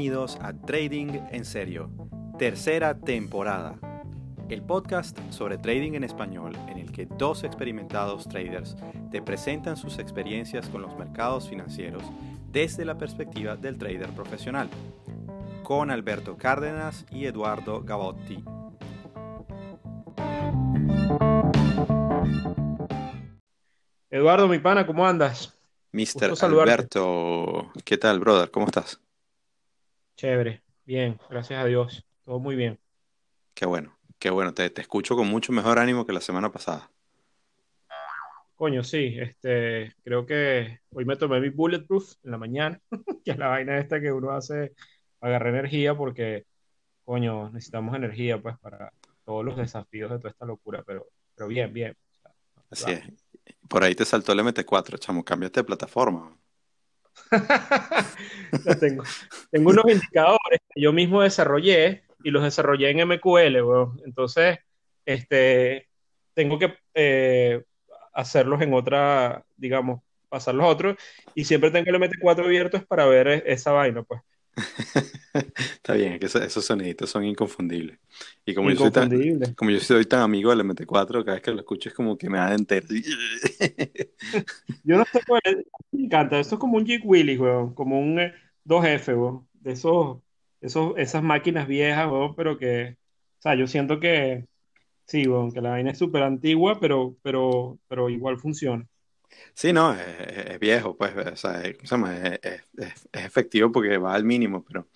Bienvenidos a Trading en Serio, tercera temporada. El podcast sobre trading en español en el que dos experimentados traders te presentan sus experiencias con los mercados financieros desde la perspectiva del trader profesional, con Alberto Cárdenas y Eduardo Gavotti. Eduardo, mi pana, ¿cómo andas? Mr. Alberto, ¿qué tal, brother? ¿Cómo estás? Chévere, bien, gracias a Dios, todo muy bien. Qué bueno, qué bueno, te, escucho con mucho mejor ánimo que la semana pasada. Coño, sí, este, creo que hoy me tomé mi Bulletproof en la mañana, que es la vaina esta que uno hace agarrar energía porque, coño, necesitamos energía pues para todos los desafíos de toda esta locura, pero, pero bien, bien. Así es. Por ahí te saltó el MT4, chamo, cambiaste de plataforma. tengo. tengo unos indicadores que yo mismo desarrollé y los desarrollé en MQL, Entonces, este, tengo que eh, hacerlos en otra, digamos, pasarlos a otros y siempre tengo el MT4 abierto para ver e-, esa vaina, pues. Está bien, que esos, soniditos son inconfundibles. Y como, Yo soy tan, como yo soy tan amigo del MT4, cada vez que lo escucho es como que me da entero. yo no sé cuál es, me encanta. Esto es como un Jig Willy, weón, como un 2F, eh, weón, de esos, esos, esas máquinas viejas, weón, pero que, o sea, yo siento que sí, weón, que la vaina es súper antigua, pero, pero, pero igual funciona. Sí, no, es, viejo, pues, o sea, es, efectivo porque va al mínimo, pero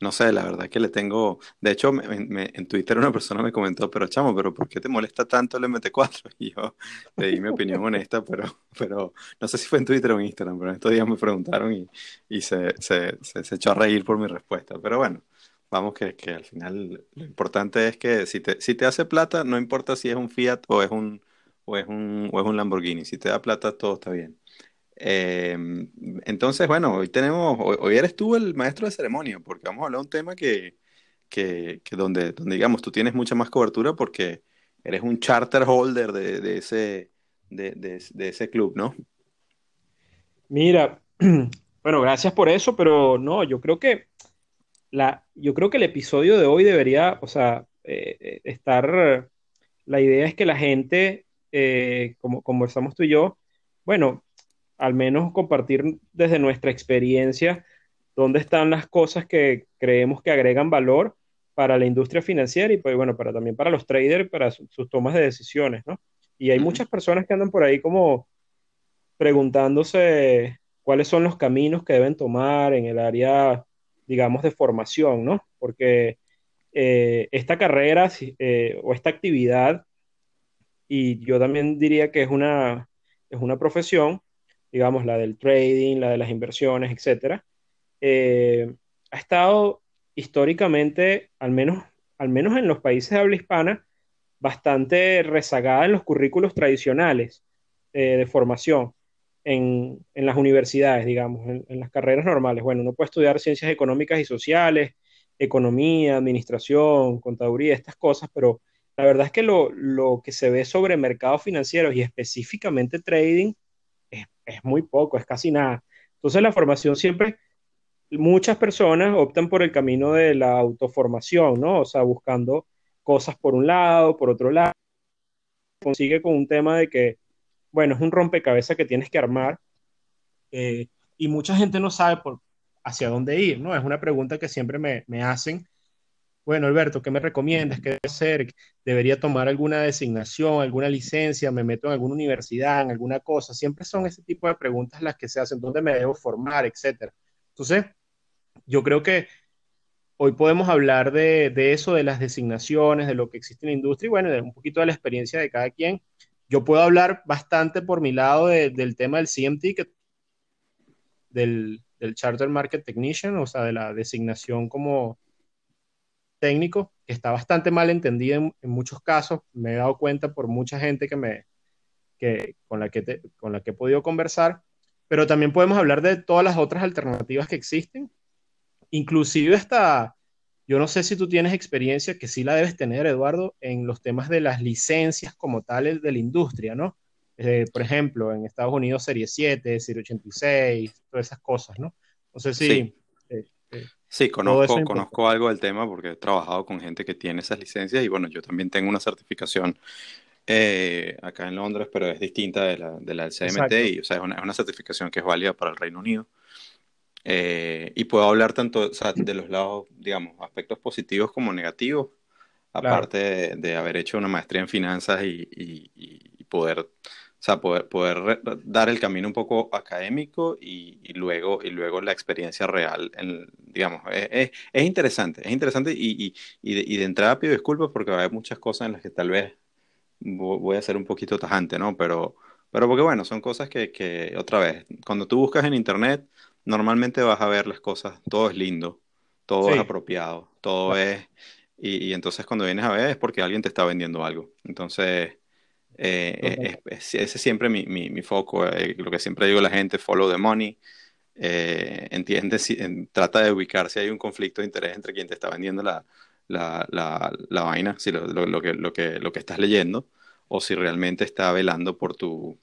no sé, la verdad que le tengo, de hecho, en Twitter una persona me comentó, pero chamo, pero ¿por qué te molesta tanto el MT4? Y yo le di mi opinión honesta, pero, pero no sé si fue en Twitter o en Instagram, pero en estos días me preguntaron y, se, se, echó a reír por mi respuesta, pero bueno. Vamos, que, que al final lo importante es que si te, si te hace plata, no importa si es un Fiat o es un, o es un, o es un Lamborghini. Si te da plata, todo está bien. Em, entonces, bueno, hoy tenemos, hoy, eres tú el maestro de ceremonia, porque vamos a hablar de un tema que, que, que donde, donde, digamos, tú tienes mucha más cobertura porque eres un charter holder de, de ese, de, de, ese club, ¿no? Mira, bueno, gracias por eso, pero no, yo creo que la, yo creo que el episodio de hoy debería, o sea, eh, eh, estar, la idea es que la gente eh, como conversamos tú y yo, bueno, al menos compartir desde nuestra experiencia dónde están las cosas que creemos que agregan valor para la industria financiera y pues bueno, para también para los traders, para sus tomas de decisiones, ¿no? Y hay muchas personas que andan por ahí como preguntándose cuáles son los caminos que deben tomar en el área, digamos, de formación, ¿no? Porque eh, esta carrera eh, o esta actividad y yo también diría que es una, es una profesión, digamos, la del trading, la de las inversiones, etcétera, eh, ha estado históricamente, al menos, al menos en los países de habla hispana, bastante rezagada en los currículos tradicionales eh, de formación en, en, las universidades, digamos, en, en, las carreras normales. Bueno, uno puede estudiar ciencias económicas y sociales, economía, administración, contaduría, estas cosas, pero la verdad es que lo, que se ve sobre mercados financieros y específicamente trading es, muy poco, es casi nada. Entonces la formación siempre, muchas personas optan por el camino de la autoformación, ¿no? O sea, buscando cosas por un lado, por otro lado. Consigue con un tema de que, bueno, es un rompecabezas que tienes que armar eh, y mucha gente no sabe por, hacia dónde ir, ¿no? Es una pregunta que siempre me, me hacen bueno, Alberto, ¿qué me recomiendas? ¿Qué debo hacer? ¿Debería tomar alguna designación, alguna licencia? ¿Me meto en alguna universidad, en alguna cosa? Siempre son ese tipo de preguntas las que se hacen, ¿dónde me debo formar, etcétera? Entonces, yo creo que hoy podemos hablar de, eso, de las designaciones, de lo que existe en la industria y bueno, de un poquito de la experiencia de cada quien. Yo puedo hablar bastante por mi lado de, del tema del CMT, que, del Charter Market Technician, o sea, de la designación como técnico, que está bastante mal entendida en, en muchos casos. Me he dado cuenta por mucha gente que me, que, con, la que te, con la que he podido conversar, pero también podemos hablar de todas las otras alternativas que existen, inclusive hasta, yo no sé si tú tienes experiencia, que sí la debes tener, Eduardo, en los temas de las licencias como tales de la industria, ¿no? Eh, por ejemplo, en Estados Unidos Serie 7, Serie 86, todas esas cosas, ¿no? No sé si... Sí. Sí, conozco, conozco algo del tema porque he trabajado con gente que tiene esas licencias y bueno, yo también tengo una certificación eh, acá en Londres, pero es distinta de la, de la del CMT y o sea, es una, es una, certificación que es válida para el Reino Unido. Eh, y puedo hablar tanto o sea, de los lados, digamos, aspectos positivos como negativos, aparte claro. de, de, haber hecho una maestría en finanzas y, y, y poder o sea, poder, poder dar el camino un poco académico y, y, luego, y luego la experiencia real, en, digamos, es, es, es, interesante, es interesante y, y, de, y de entrada pido disculpas porque haber muchas cosas en las que tal vez voy a ser un poquito tajante, ¿no? Pero, pero porque bueno, son cosas que, que, otra vez, cuando tú buscas en internet, normalmente vas a ver las cosas, todo es lindo, todo sí. es apropiado, todo claro. es... Y, y, entonces cuando vienes a ver es porque alguien te está vendiendo algo. Entonces, eh, es, es, ese es siempre mi, mi, mi foco, eh, lo que siempre digo a la gente, follow the money. Eh, entiende, si, en, trata de ubicar si hay un conflicto de interés entre quien te está vendiendo la, la, la, la vaina, si lo, lo, lo, que, lo, que, lo que estás leyendo, o si realmente está velando por tu,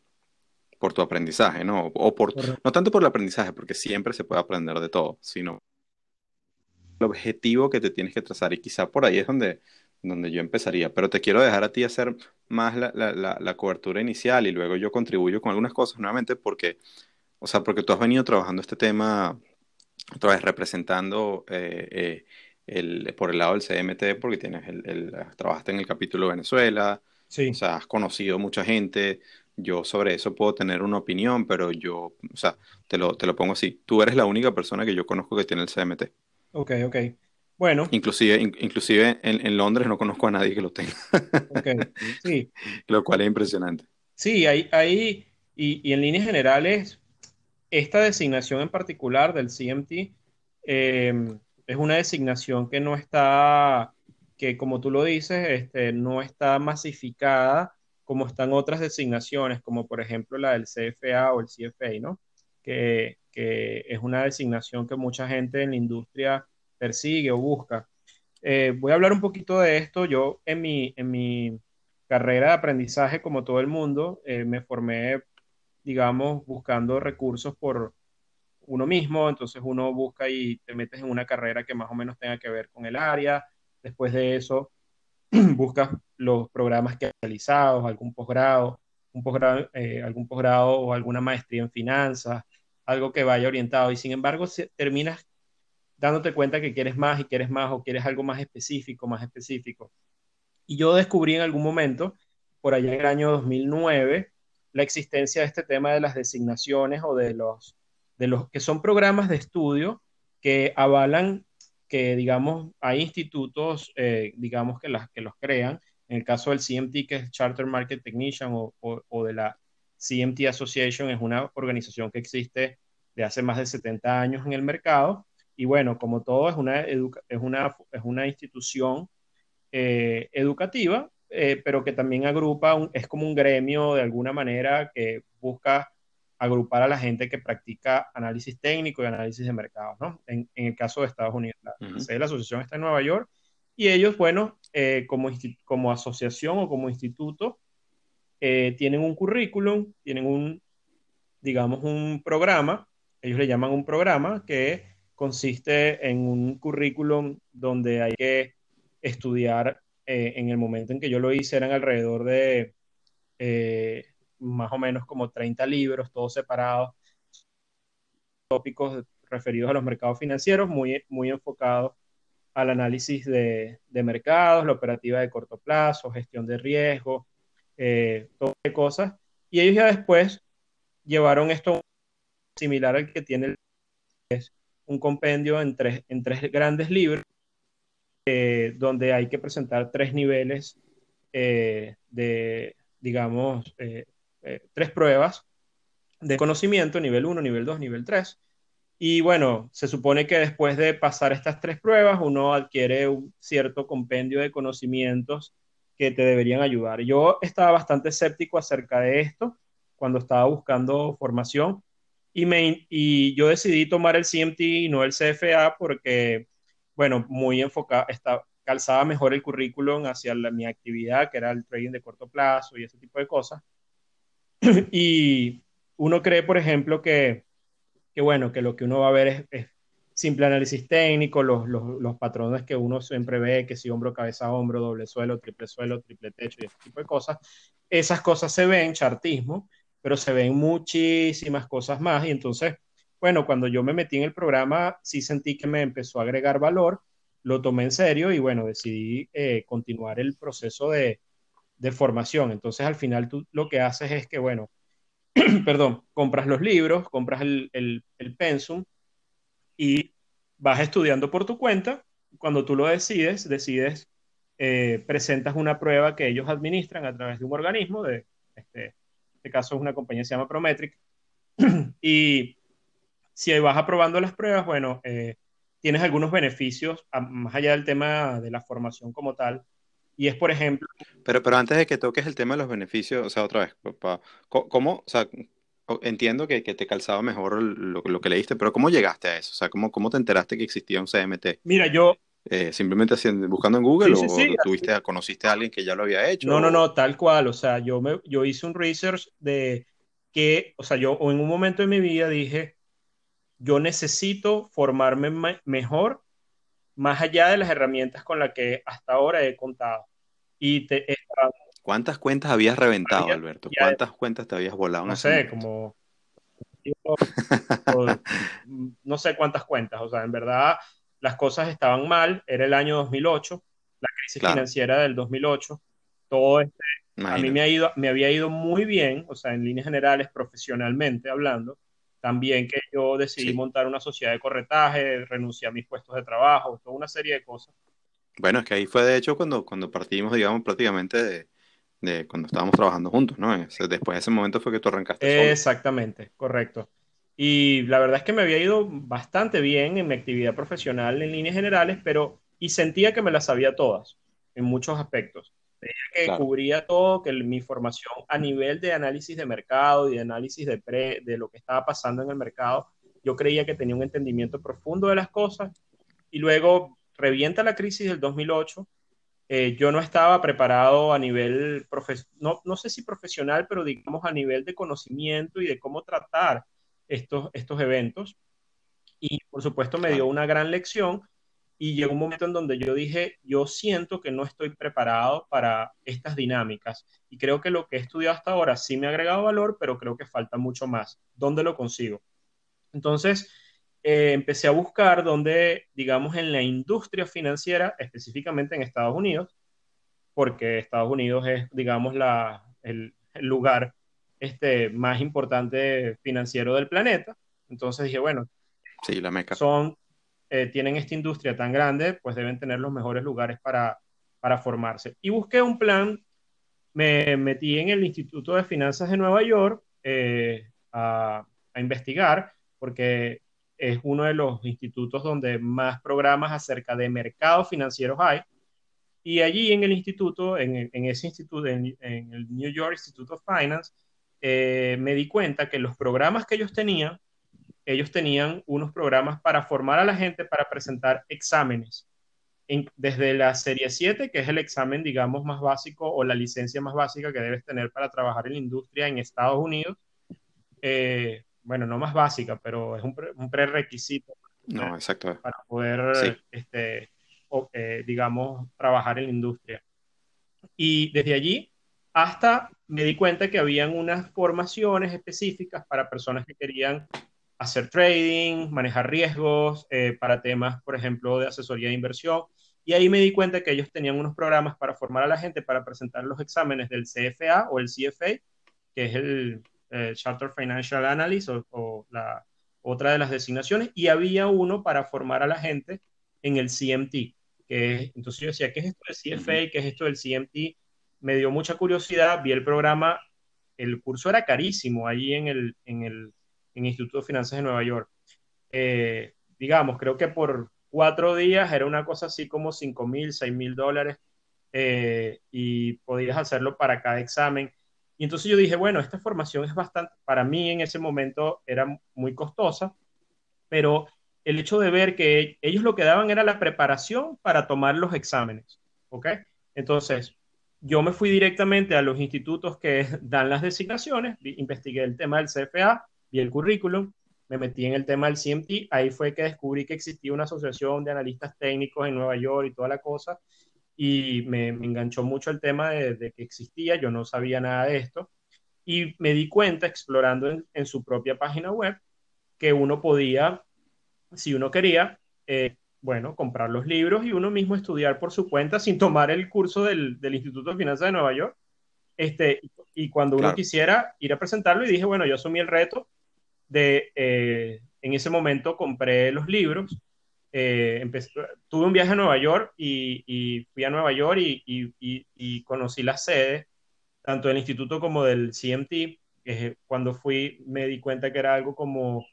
por tu aprendizaje, ¿no? O por, no tanto por el aprendizaje, porque siempre se puede aprender de todo, sino el objetivo que te tienes que trazar. Y quizá por ahí es donde, donde yo empezaría. Pero te quiero dejar a ti hacer más la, la, la, la cobertura inicial y luego yo contribuyo con algunas cosas nuevamente porque, o sea, porque tú has venido trabajando este tema, otra vez representando eh, eh, el, por el lado del CMT, porque tienes el, el, trabajaste en el capítulo Venezuela, sí. o sea, has conocido mucha gente. Yo sobre eso puedo tener una opinión, pero yo, o sea, te lo, te lo pongo así. Tú eres la única persona que yo conozco que tiene el CMT. Ok, ok. Bueno. Inclusive, in, inclusive en, en, Londres no conozco a nadie que lo tenga. okay. sí. Lo cual es impresionante. Sí, hay, hay y, y, en líneas generales, esta designación en particular del CMT eh, es una designación que no está, que como tú lo dices, este, no está masificada como están otras designaciones, como por ejemplo la del CFA o el CFA, ¿no? Que, que es una designación que mucha gente en la industria persigue o busca. Eh, voy a hablar un poquito de esto. Yo en mi, en mi carrera de aprendizaje, como todo el mundo, eh, me formé, digamos, buscando recursos por, uno mismo, entonces uno busca y te metes en una carrera que más o menos tenga que ver con el área. Después de eso, buscas los programas que has realizado, algún posgrado, un posgrado, eh, algún posgrado o alguna maestría en finanzas, algo que vaya orientado. Y sin embargo, terminas dándote cuenta que quieres más y quieres más o quieres algo más específico, más específico. Y yo descubrí en algún momento, por allá en el año 2009, la existencia de este tema de las designaciones o de los de los que son programas de estudio que avalan que, digamos, hay institutos, eh, digamos, que, las, que los crean. En el caso del CMT, que es Charter Market Technician, o, o, o, de la CMT Association, es una organización que existe de hace más de 70 años en el mercado. Y bueno, como todo, es una, es una, es una institución eh, educativa, eh, pero que también agrupa, un, es como un gremio de alguna manera que busca agrupar a la gente que practica análisis técnico y análisis de mercados, ¿no? En, en el caso de Estados Unidos. La, uh -huh. la asociación está en Nueva York y ellos, bueno, eh, como, como asociación o como instituto, eh, tienen un currículum, tienen un, digamos, un programa, ellos le llaman un programa que consiste en un currículum donde hay que estudiar, eh, en el momento en que yo lo hice, eran alrededor de eh, más o menos como 30 libros, todos separados, tópicos referidos a los mercados financieros, muy, muy enfocados al análisis de, de mercados, la operativa de corto plazo, gestión de riesgo, eh, todo de cosas. Y ellos ya después llevaron esto similar al que tiene el, un compendio en tres, en tres grandes libros, eh, donde hay que presentar tres niveles eh, de, digamos, eh, tres pruebas de conocimiento, nivel 1, nivel 2, nivel 3. Y bueno, se supone que después de pasar estas tres pruebas, uno adquiere un cierto compendio de conocimientos que te deberían ayudar. Yo estaba bastante escéptico acerca de esto cuando estaba buscando formación y, me, y yo decidí tomar el CMT y no el CFA porque, bueno, muy enfocado, está, calzaba mejor el currículum hacia mi actividad, que era el trading de corto plazo y ese tipo de cosas. y uno cree, por ejemplo, que que bueno, que lo que uno va a ver es, simple análisis técnico, los, los, los, patrones que uno siempre ve, que si hombro, cabeza, hombro, doble suelo, triple suelo, triple techo y ese tipo de cosas. Esas cosas se ven, chartismo, pero se ven muchísimas cosas más. Y entonces, bueno, cuando yo me metí en el programa, sí sentí que me empezó a agregar valor, lo tomé en serio y bueno, decidí eh, continuar el proceso de, de formación. Entonces, al final tú lo que haces es que, bueno, perdón, compras los libros, compras el, el, pensum y vas estudiando por tu cuenta. Cuando tú lo decides, decides, eh, presentas una prueba que ellos administran a través de un organismo, de, este, este caso es una compañía que se llama Prometric, y si vas aprobando las pruebas, bueno, eh, tienes algunos beneficios, más allá del tema de la formación como tal, y es, por ejemplo... Pero, pero antes de que toques el tema de los beneficios, o sea, otra vez, ¿cómo, o sea, entiendo que, que te calzaba mejor lo, lo, que leíste, pero ¿cómo llegaste a eso? O sea, ¿cómo, cómo te enteraste que existía un CMT? Mira, yo... Eh, ¿Simplemente haciendo, buscando en Google sí, sí, o sí, tuviste, conociste a alguien que ya lo había hecho? No, no, no, tal cual. O sea, yo, me, yo hice un research de que, o sea, yo en un momento de mi vida dije, yo necesito formarme mejor más allá de las herramientas con las que hasta ahora he contado. Y te, ¿Cuántas cuentas habías reventado, Alberto? ¿Cuántas cuentas te habías volado? No sé, como... no sé cuántas cuentas, o sea, en verdad las cosas estaban mal, era el año 2008, la crisis claro. financiera del 2008, todo este, a mí me, ha ido, me había ido muy bien, o sea, en líneas generales, profesionalmente hablando, también que yo decidí sí. montar una sociedad de corretaje, renuncié a mis puestos de trabajo, toda una serie de cosas. Bueno, es que ahí fue de hecho cuando, cuando partimos, digamos, prácticamente de, de cuando estábamos trabajando juntos, ¿no? Después de ese momento fue que tú arrancaste. Solo. Exactamente, correcto. Y la verdad es que me había ido bastante bien en mi actividad profesional en líneas generales, pero y sentía que me las sabía todas en muchos aspectos. Que claro. cubría todo, que mi formación a nivel de análisis de mercado y de análisis de, pre, de lo que estaba pasando en el mercado, yo creía que tenía un entendimiento profundo de las cosas. Y luego revienta la crisis del 2008. Eh, yo no estaba preparado a nivel, no, no sé si profesional, pero digamos a nivel de conocimiento y de cómo tratar estos, estos eventos. Y por supuesto me dio una gran lección y llegó un momento en donde yo dije, yo siento que no estoy preparado para estas dinámicas y creo que lo que he estudiado hasta ahora sí me ha agregado valor, pero creo que falta mucho más. ¿Dónde lo consigo? Entonces, eh, empecé a buscar dónde, digamos, en la industria financiera, específicamente en Estados Unidos, porque Estados Unidos es, digamos, la, el, el lugar este, más importante financiero del planeta. Entonces dije, bueno, sí, la meca. son eh, tienen esta industria tan grande, pues deben tener los mejores lugares para, para formarse. Y busqué un plan, me metí en el Instituto de Finanzas de Nueva York eh, a, a, investigar, porque es uno de los institutos donde más programas acerca de mercados financieros hay. Y allí en el instituto, en, en ese instituto, en, en, el New York Institute of Finance, eh, me di cuenta que los programas que ellos tenían ellos tenían unos programas para formar a la gente para presentar exámenes. En, desde la serie 7, que es el examen, digamos, más básico o la licencia más básica que debes tener para trabajar en la industria en Estados Unidos. Eh, bueno, no más básica, pero es un, pre, un prerequisito no, exacto. para poder, sí. este, o, eh, digamos, trabajar en la industria. Y desde allí hasta me di cuenta que habían unas formaciones específicas para personas que querían hacer trading, manejar riesgos eh, para temas, por ejemplo, de asesoría de inversión. Y ahí me di cuenta que ellos tenían unos programas para formar a la gente para presentar los exámenes del CFA o el CFA, que es el eh, Charter Financial Analyst o, o, la otra de las designaciones, y había uno para formar a la gente en el CMT, que entonces yo decía, ¿qué es esto del CFA? ¿Qué es esto del CMT? Me dio mucha curiosidad, vi el programa, el curso era carísimo allí en el, en el, Instituto de Finanzas de Nueva York. Eh, digamos, creo que por cuatro días era una cosa así como 5 mil, 6 mil dólares eh, y podías hacerlo para cada examen. Y entonces yo dije, bueno, esta formación es bastante, para mí en ese momento era muy costosa, pero el hecho de ver que ellos lo que daban era la preparación para tomar los exámenes, ¿ok? Entonces, yo me fui directamente a los institutos que dan las designaciones, investigué el tema del CFA, vi el currículum, me metí en el tema del CMT, ahí fue que descubrí que existía una asociación de analistas técnicos en Nueva York y toda la cosa, y me, enganchó mucho el tema de, que existía, yo no sabía nada de esto, y me di cuenta explorando en, su propia página web que uno podía, si uno quería, eh, bueno, comprar los libros y uno mismo estudiar por su cuenta sin tomar el curso del, del Instituto de Finanzas de Nueva York. Este, y cuando uno quisiera ir a presentarlo, y dije, bueno, yo asumí el reto, de, eh, en ese momento compré los libros, eh, tuve un viaje a Nueva York y, fui a Nueva York y, y, conocí la sede, tanto del instituto como del CMT, que cuando fui me di cuenta que era algo como,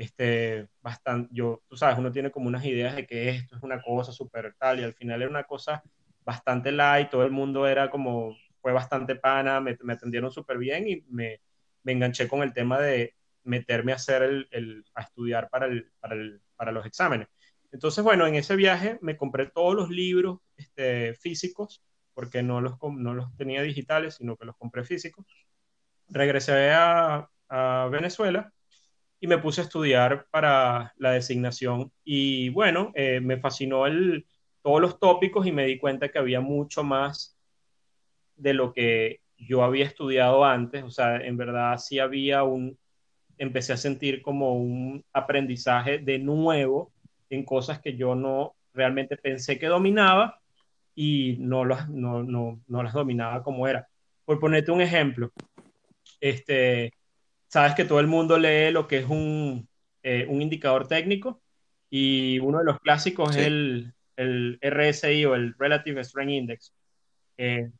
este, bastante, yo, tú sabes, uno tiene como unas ideas de que esto es una cosa súper tal, y al final era una cosa bastante light, todo el mundo era como, fue bastante pana, me, me atendieron súper bien y me, me enganché con el tema de, meterme a hacer el, a estudiar para, el, para, el, para, los exámenes. Entonces, bueno, en ese viaje me compré todos los libros este, físicos, porque no los, no los tenía digitales, sino que los compré físicos. Regresé a Venezuela y me puse a estudiar para la designación. Y bueno, eh, me fascinó el, todos los tópicos y me di cuenta que había mucho más de lo que yo había estudiado antes. O sea, en verdad sí había un, empecé a sentir como un aprendizaje de nuevo en cosas que yo no realmente pensé que dominaba y no las, no, no, no las dominaba como era. Por ponerte un ejemplo, este, sabes que todo el mundo lee lo que es un, eh, un indicador técnico y uno de los clásicos es el, el, RSI o el Relative Strength Index. Eh,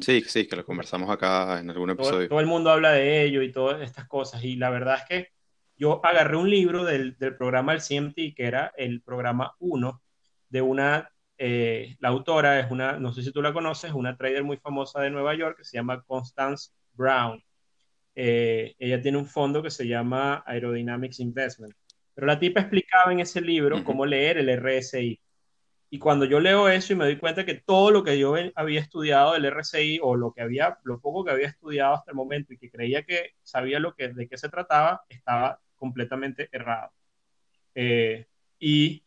Sí, sí, que lo conversamos acá en algún episodio. Todo, el mundo habla de ello y todas estas cosas. Y la verdad es que yo agarré un libro del, del programa del CMT, que era el programa 1 de una, eh, la autora es una, no sé si tú la conoces, una trader muy famosa de Nueva York que se llama Constance Brown. Eh, ella tiene un fondo que se llama Aerodynamics Investment. Pero la tipa explicaba en ese libro cómo leer el RSI. Y cuando yo leo eso y me doy cuenta que todo lo que yo había estudiado del RCI o lo que había, lo poco que había estudiado hasta el momento y que creía que sabía lo que, de qué se trataba, estaba completamente errado. Eh, y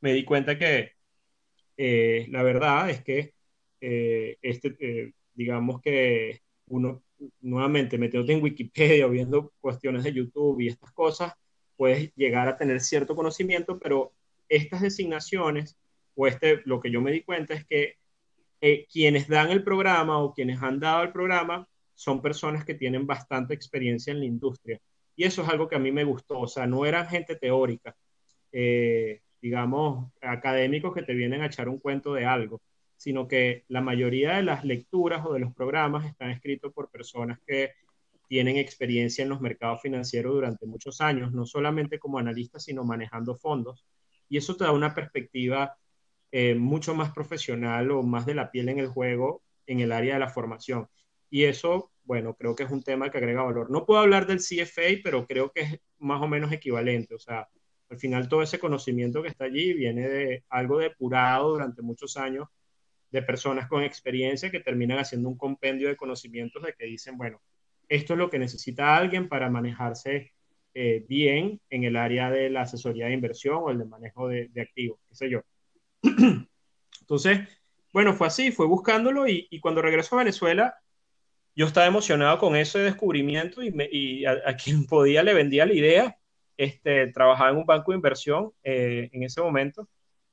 me di cuenta que eh, la verdad es que eh, este, digamos que uno nuevamente metiéndote en Wikipedia viendo cuestiones de YouTube y estas cosas, puedes llegar a tener cierto conocimiento, pero estas designaciones o este, lo que yo me di cuenta es que eh, quienes dan el programa o quienes han dado el programa son personas que tienen bastante experiencia en la industria. Y eso es algo que a mí me gustó, o sea, no eran gente teórica, eh, digamos, académicos que te vienen a echar un cuento de algo, sino que la mayoría de las lecturas o de los programas están escritos por personas que tienen experiencia en los mercados financieros durante muchos años, no solamente como analistas, sino manejando fondos. Y eso te da una perspectiva eh, mucho más profesional o más de la piel en el juego en el área de la formación. Y eso, bueno, creo que es un tema que agrega valor. No puedo hablar del CFA, pero creo que es más o menos equivalente. O sea, al final todo ese conocimiento que está allí viene de algo depurado durante muchos años de personas con experiencia que terminan haciendo un compendio de conocimientos de que dicen, bueno, esto es lo que necesita alguien para manejarse eh, bien en el área de la asesoría de inversión o el de manejo de, activos, qué sé yo. Entonces, bueno, fue así, fue buscándolo y, cuando regresó a Venezuela, yo estaba emocionado con ese descubrimiento y, a, quien podía le vendía la idea. Este, trabajaba en un banco de inversión eh, en ese momento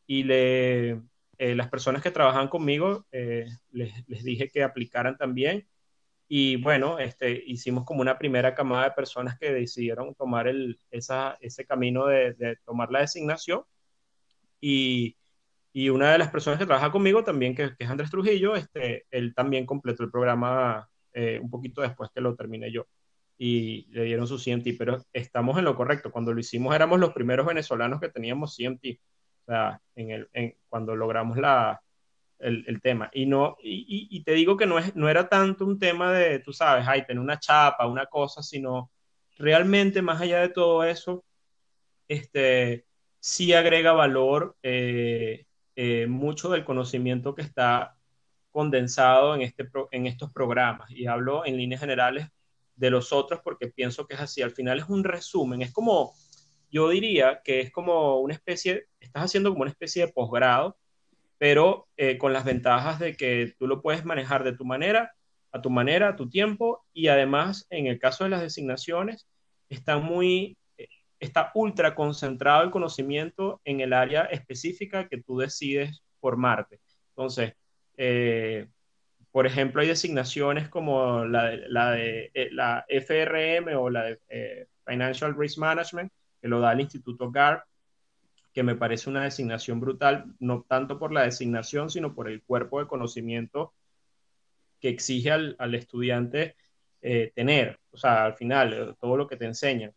y le, eh, las personas que trabajaban conmigo eh, les, dije que aplicaran también. Y bueno, este, hicimos como una primera camada de personas que decidieron tomar el, esa, ese camino de, de tomar la designación. Y, Y una de las personas que trabaja conmigo también, que, es Andrés Trujillo, este, él también completó el programa eh, un poquito después que lo terminé yo. Y le dieron su CMT, pero estamos en lo correcto. Cuando lo hicimos éramos los primeros venezolanos que teníamos CMT. Sea, en el, en, cuando logramos la, el, el, tema. Y, no, y, y, te digo que no, es, no era tanto un tema de, tú sabes, ay, tener una chapa, una cosa, sino realmente más allá de todo eso, este, sí agrega valor eh, eh, mucho del conocimiento que está condensado en, este en estos programas. Y hablo en líneas generales de los otros porque pienso que es así. Al final es un resumen, es como, yo diría que es como una especie, estás haciendo como una especie de posgrado, pero eh, con las ventajas de que tú lo puedes manejar de tu manera, a tu manera, a tu tiempo, y además, en el caso de las designaciones, está muy está ultra concentrado el conocimiento en el área específica que tú decides formarte. Entonces, eh, por ejemplo, hay designaciones como la de, la, de, eh, la FRM o la de eh, Financial Risk Management, que lo da el Instituto GARP, que me parece una designación brutal, no tanto por la designación, sino por el cuerpo de conocimiento que exige al, al estudiante tener. O sea, al final, todo lo que te enseñan.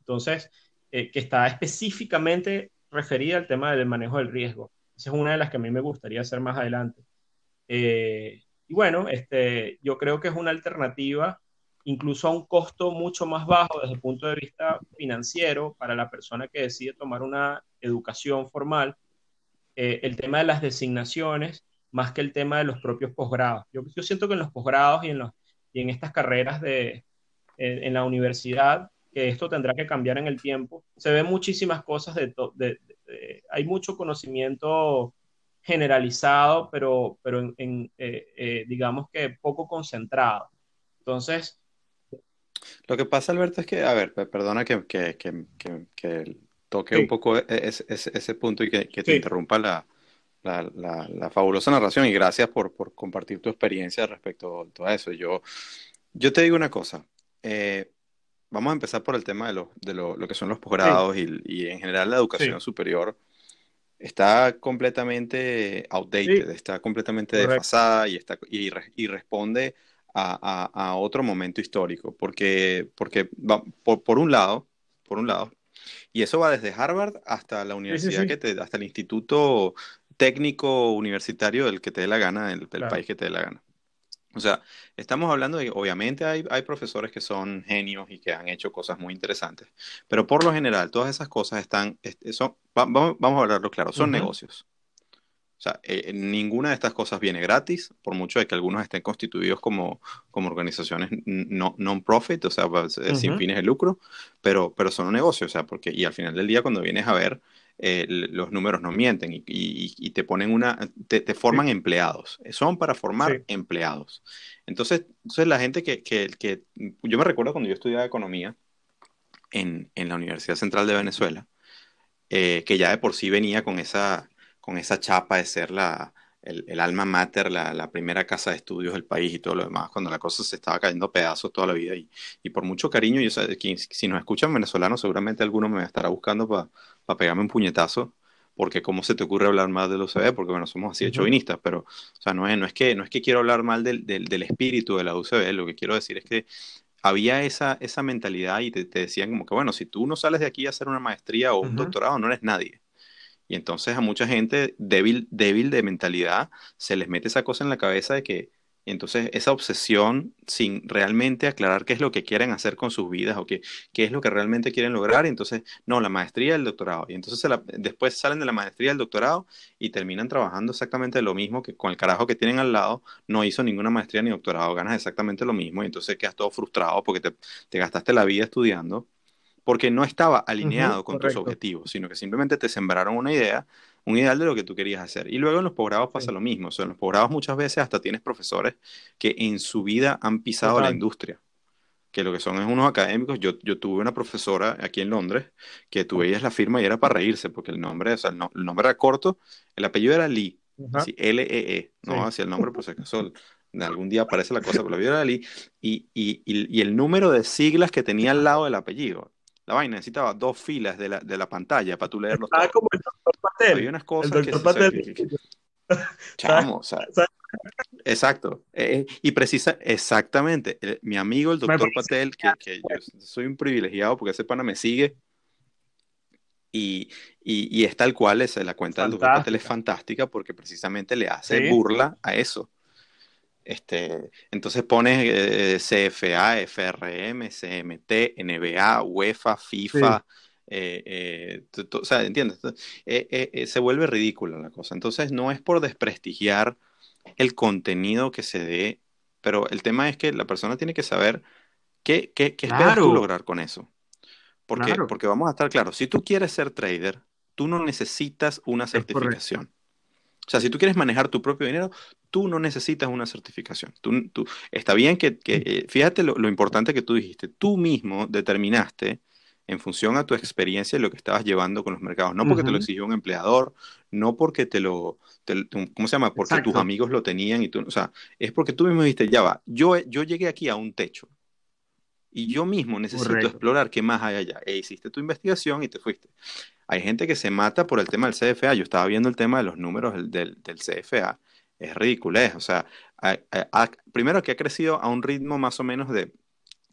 Entonces, eh, que está específicamente referida al tema del manejo del riesgo. Esa es una de las que a mí me gustaría hacer más adelante. Eh, y bueno, este, yo creo que es una alternativa incluso a un costo mucho más bajo desde el punto de vista financiero para la persona que decide tomar una educación formal, eh, el tema de las designaciones más que el tema de los propios posgrados. Yo, yo siento que en los posgrados y en, y en estas carreras de, en la universidad que esto tendrá que cambiar en el tiempo. Se ven muchísimas cosas, de, hay mucho conocimiento generalizado, pero, pero en, eh, eh, digamos que poco concentrado. Entonces... Lo que pasa, Alberto, es que, a ver, perdona que, que, que, toque un poco e, e, ese, ese, punto y que, te interrumpa la, la, la, fabulosa narración y gracias por, por, compartir tu experiencia respecto a todo eso. Yo, yo te digo una cosa, eh, vamos a empezar por el tema de lo, de lo, lo que son los posgrados y, y, en general la educación superior está completamente outdated, está completamente desfasada y, está, y, y responde a, a, a, otro momento histórico, porque, porque va, por, por, un lado, por un lado, y eso va desde Harvard hasta la universidad que te, hasta el instituto técnico universitario del que te dé la gana, del, del país que te dé la gana. O sea, estamos hablando de obviamente hay, hay, profesores que son genios y que han hecho cosas muy interesantes, pero por lo general todas esas cosas están, son, vamos, vamos, a hablarlo claro, son negocios. O sea, eh, ninguna de estas cosas viene gratis, por mucho de que algunos estén constituidos como, como organizaciones no, non-profit, o sea, eh, sin fines de lucro, pero, pero son un negocio, o sea, porque, y al final del día cuando vienes a ver, eh, los números no mienten y, y, te ponen una, te, te forman empleados, son para formar empleados. Entonces, entonces la gente que, que, que, yo me recuerdo cuando yo estudiaba economía en, en la Universidad Central de Venezuela, eh, que ya de por sí venía con esa, con esa chapa de ser la, el, el, alma mater, la, la, primera casa de estudios del país y todo lo demás, cuando la cosa se estaba cayendo a pedazos toda la vida. Y, y por mucho cariño, yo sé, que, si nos escuchan venezolanos, seguramente alguno me estará buscando para pa pegarme un puñetazo, porque cómo se te ocurre hablar mal del UCB, porque bueno, somos así de chauvinistas, pero o sea, no, es, no, es que, no es que quiero hablar mal del, del, del espíritu de la UCB, lo que quiero decir es que había esa, esa mentalidad y te, te, decían como que, bueno, si tú no sales de aquí a hacer una maestría o un uh -huh. doctorado, no eres nadie. Y entonces a mucha gente débil, débil de mentalidad se les mete esa cosa en la cabeza de que entonces esa obsesión sin realmente aclarar qué es lo que quieren hacer con sus vidas o qué, qué es lo que realmente quieren lograr. Y entonces, no, la maestría el doctorado. Y entonces después salen de la maestría el doctorado y terminan trabajando exactamente lo mismo que con el carajo que tienen al lado. No hizo ninguna maestría ni doctorado, ganas exactamente lo mismo y entonces quedas todo frustrado porque te, te gastaste la vida estudiando porque no estaba alineado uh -huh, con correcto. tus objetivos, sino que simplemente te sembraron una idea, un ideal de lo que tú querías hacer. Y luego en los posgrados pasa sí. lo mismo. O sea, en los posgrados muchas veces hasta tienes profesores que en su vida han pisado Total. la industria. Que lo que son es unos académicos. Yo, yo tuve una profesora aquí en Londres que tú veías la firma y era para reírse, porque el nombre, o sea, el, no, el nombre era corto, el apellido era Lee, así, L-E-E, -E, no sí. hacia el nombre, por si acaso algún día aparece la cosa, pero la Lee, y, y, y, y el número de siglas que tenía al lado del apellido la vaina necesitaba dos filas de la, de la pantalla para tú leerlo. Ah, como el doctor Patel. Había unas cosas el que, doctor sea, Patel. que- que- chamo, o sea, exacto. Eh, eh, y precisa, exactamente, eh, mi amigo el doctor Patel, que, que yo soy un privilegiado porque ese pana me sigue. Y, y, y es tal cual, es, la cuenta del doctor Patel es fantástica porque precisamente le hace Sí. burla a eso. Este, entonces pones eh, CFA, FRM, CMT, NBA, UEFA, FIFA, eh, eh, t- t- o sea, ¿entiendes? Se vuelve ridícula la cosa. Entonces no es por desprestigiar el contenido que se dé, pero el tema es que la persona tiene que saber qué, qué, qué esperas tú lograr con eso. Porque, Claro. porque vamos a estar claros, si tú quieres ser trader, tú no necesitas una certificación. O sea, si tú quieres manejar tu propio dinero, tú no necesitas una certificación. Tú, tú- está bien que, que, eh, fíjate lo, lo importante que tú dijiste, tú mismo determinaste en función a tu experiencia lo que estabas llevando con los mercados, no porque te lo exigió un empleador, no porque te lo, te- ¿cómo se llama? Porque Exacto. tus amigos lo tenían y tú, o sea, es porque tú mismo dijiste, ya va, yo, yo llegué aquí a un techo y yo mismo necesito Correcto. explorar qué más hay allá. E hiciste tu investigación y te fuiste. Hay gente que se mata por el tema del CFA. Yo estaba viendo el tema de los números del, del, del CFA. Es ridículo. O sea, a- a- a- primero que ha crecido a un ritmo más o menos de,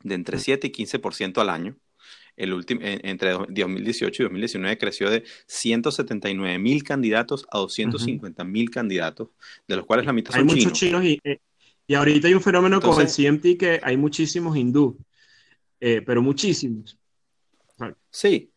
de entre 7 y 15% al año. El último, en- entre do- 2018 y 2019 creció de 179 mil candidatos a 250 mil candidatos, de los cuales la mitad Hay son muchos chinos. chinos y, eh, y ahorita hay un fenómeno con el Entonces- CMT que hay muchísimos hindú, eh, pero muchísimos. Sí.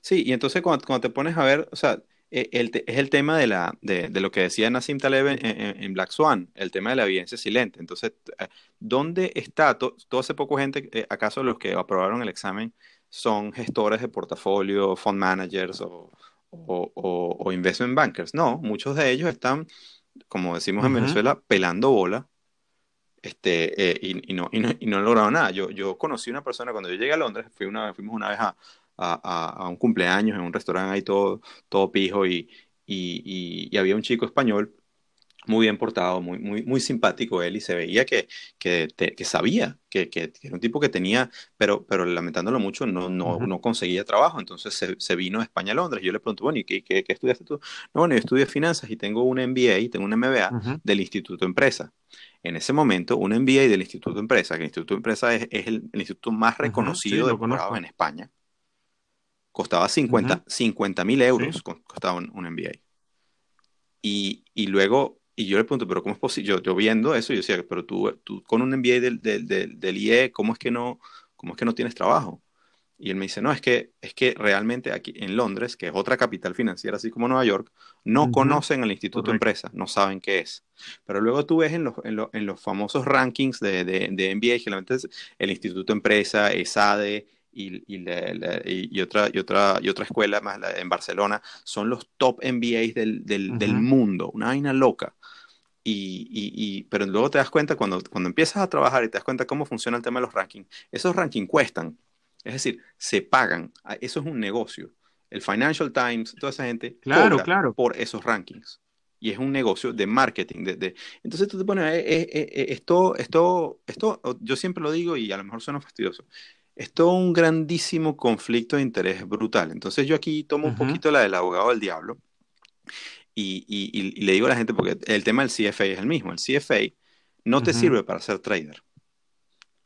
Sí, y entonces cuando, cuando te pones a ver, o sea, eh, el te- es el tema de, la, de, de lo que decía Nassim Taleb en, en- en Black Swan, el tema de la evidencia silente. Entonces, eh, ¿dónde está? To- todo hace poco gente, eh, acaso los que aprobaron el examen son gestores de portafolio, fund managers o, o, o- o investment bankers? No, muchos de ellos están, como decimos en. Venezuela, pelando bola este, eh, y, y no, y, no, y no he logrado nada. Yo, yo conocí una persona cuando yo llegué a Londres, fui una, fuimos una vez a, a, a- un cumpleaños en un restaurante ahí todo, todo pijo y, y, había un chico español muy bien portado, muy, muy, muy simpático él y se veía que, que, te- que sabía, que, que- era un tipo que tenía, pero, pero lamentándolo mucho, no, no, Ujú. no conseguía trabajo, entonces se, se vino a España a Londres. Yo le pregunto, bueno, ¿y qué, qué, qué estudiaste tú? No, bueno, yo estudié finanzas y tengo un MBA y tengo un MBA Ujú. del Instituto Empresa. En ese momento, un MBA del Instituto Empresa, que el Instituto Empresa es, es el, el instituto más reconocido sí, de lo en España, costaba 50 mil euros, Sí. costaba un, un MBA. Y, y luego, y yo le pregunto, pero ¿cómo es posible? Yo, yo viendo eso, yo decía, pero tú, tú con un MBA del, del, del, del IE, ¿cómo es que no, cómo es que no tienes trabajo? Y él me dice, no, es que, es que realmente aquí en Londres, que es otra capital financiera, así como Nueva York, no Ujú. conocen al Instituto Correcto. Empresa, no saben qué es. Pero luego tú ves en los, en los, en los famosos rankings de, de, de MBA, generalmente es el Instituto Empresa, ESADE y, y, la- la- y- otra, y, otra, y otra escuela más la- en Barcelona, son los top MBAs del, del, del Ujú. mundo, una vaina loca. Y, y, y- pero luego te das cuenta, cuando, cuando empiezas a trabajar y te das cuenta cómo funciona el tema de los rankings, esos rankings cuestan, es decir, se pagan, Ah, eso es un negocio. El Financial Times, toda esa gente Claro, cobra claro. por esos rankings. Y es un negocio de marketing. De, de- Entonces tú te pones, eh, eh, eh, esto, esto, esto, yo siempre lo digo y a lo mejor suena fastidioso, es todo un grandísimo conflicto de interés brutal. Entonces yo aquí tomo un poquito la del abogado del diablo y, y- y- y le digo a la gente, porque el tema del CFA es el mismo. El CFA no te sirve para ser trader.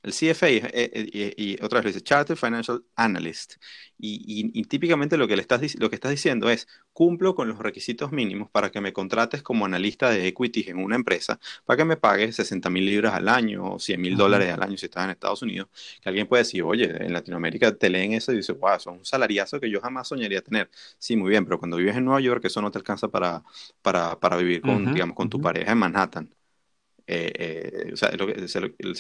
El CFA, eh, eh, y, otra vez lo dice, Chartered Financial Analyst. Y, y- y típicamente lo que, le estás, lo que estás diciendo es, cumplo con los requisitos mínimos para que me contrates como analista de equities en una empresa, para que me pagues 60 mil libras al año o 100 mil dólares al año si estás en Estados Unidos. Que alguien puede decir, oye, en Latinoamérica te leen eso y dices, wow, eso es un salariazo que yo jamás soñaría tener. Sí, muy bien, pero cuando vives en Nueva York, eso no te alcanza para, para, para vivir con, digamos, con tu pareja en Manhattan. Eh, eh, o sea, es lo que, es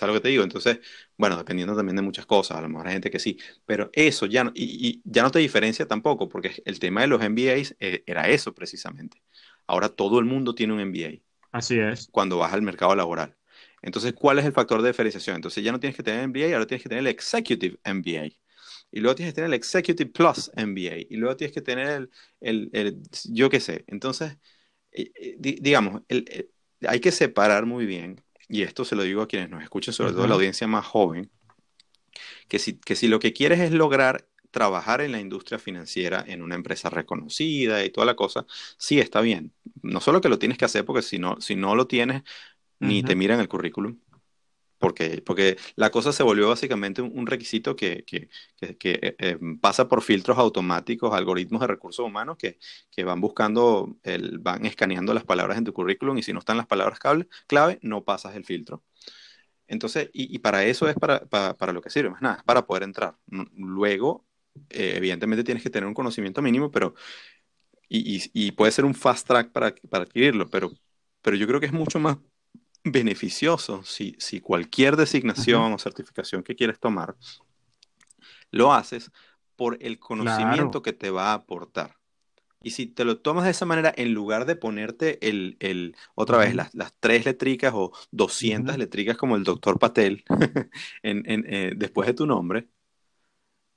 lo, que te digo. Entonces, bueno, dependiendo también de muchas cosas, a lo mejor hay gente que sí, pero eso ya no, y, y ya no te diferencia tampoco, porque el tema de los MBAs eh, era eso precisamente. Ahora todo el mundo tiene un MBA Así es. cuando vas al mercado laboral. Entonces, ¿cuál es el factor de diferenciación? Entonces, ya no tienes que tener MBA, ahora tienes que tener el Executive MBA. Y luego tienes que tener el Executive Plus MBA. Y luego tienes que tener el, el, el- yo qué sé. Entonces, eh, eh, di- digamos, el- hay que separar muy bien, y esto se lo digo a quienes nos escuchen, sobre todo Ujú. la audiencia más joven, que si, que si lo que quieres es lograr trabajar en la industria financiera en una empresa reconocida y toda la cosa, sí está bien. No solo que lo tienes que hacer porque si no, si no lo tienes, ni te miran el currículum. Porque, porque la cosa se volvió básicamente un, requisito que, que, que, eh, pasa por filtros automáticos, algoritmos de recursos humanos que, van buscando, el, van escaneando las palabras en tu currículum y si no están las palabras clave, clave no pasas el filtro. Entonces, y, para eso es para, para, para, lo que sirve, más nada, para poder entrar. Luego, eh, evidentemente tienes que tener un conocimiento mínimo, pero y, puede ser un fast track para, adquirirlo, pero, pero yo creo que es mucho más beneficioso si, si cualquier designación o certificación que quieres tomar, lo haces por el conocimiento que te va a aportar. Y si te lo tomas de esa manera, en lugar de ponerte el, el otra vez las, las, tres letricas o 200 letricas como el doctor Patel en, en, eh, después de tu nombre,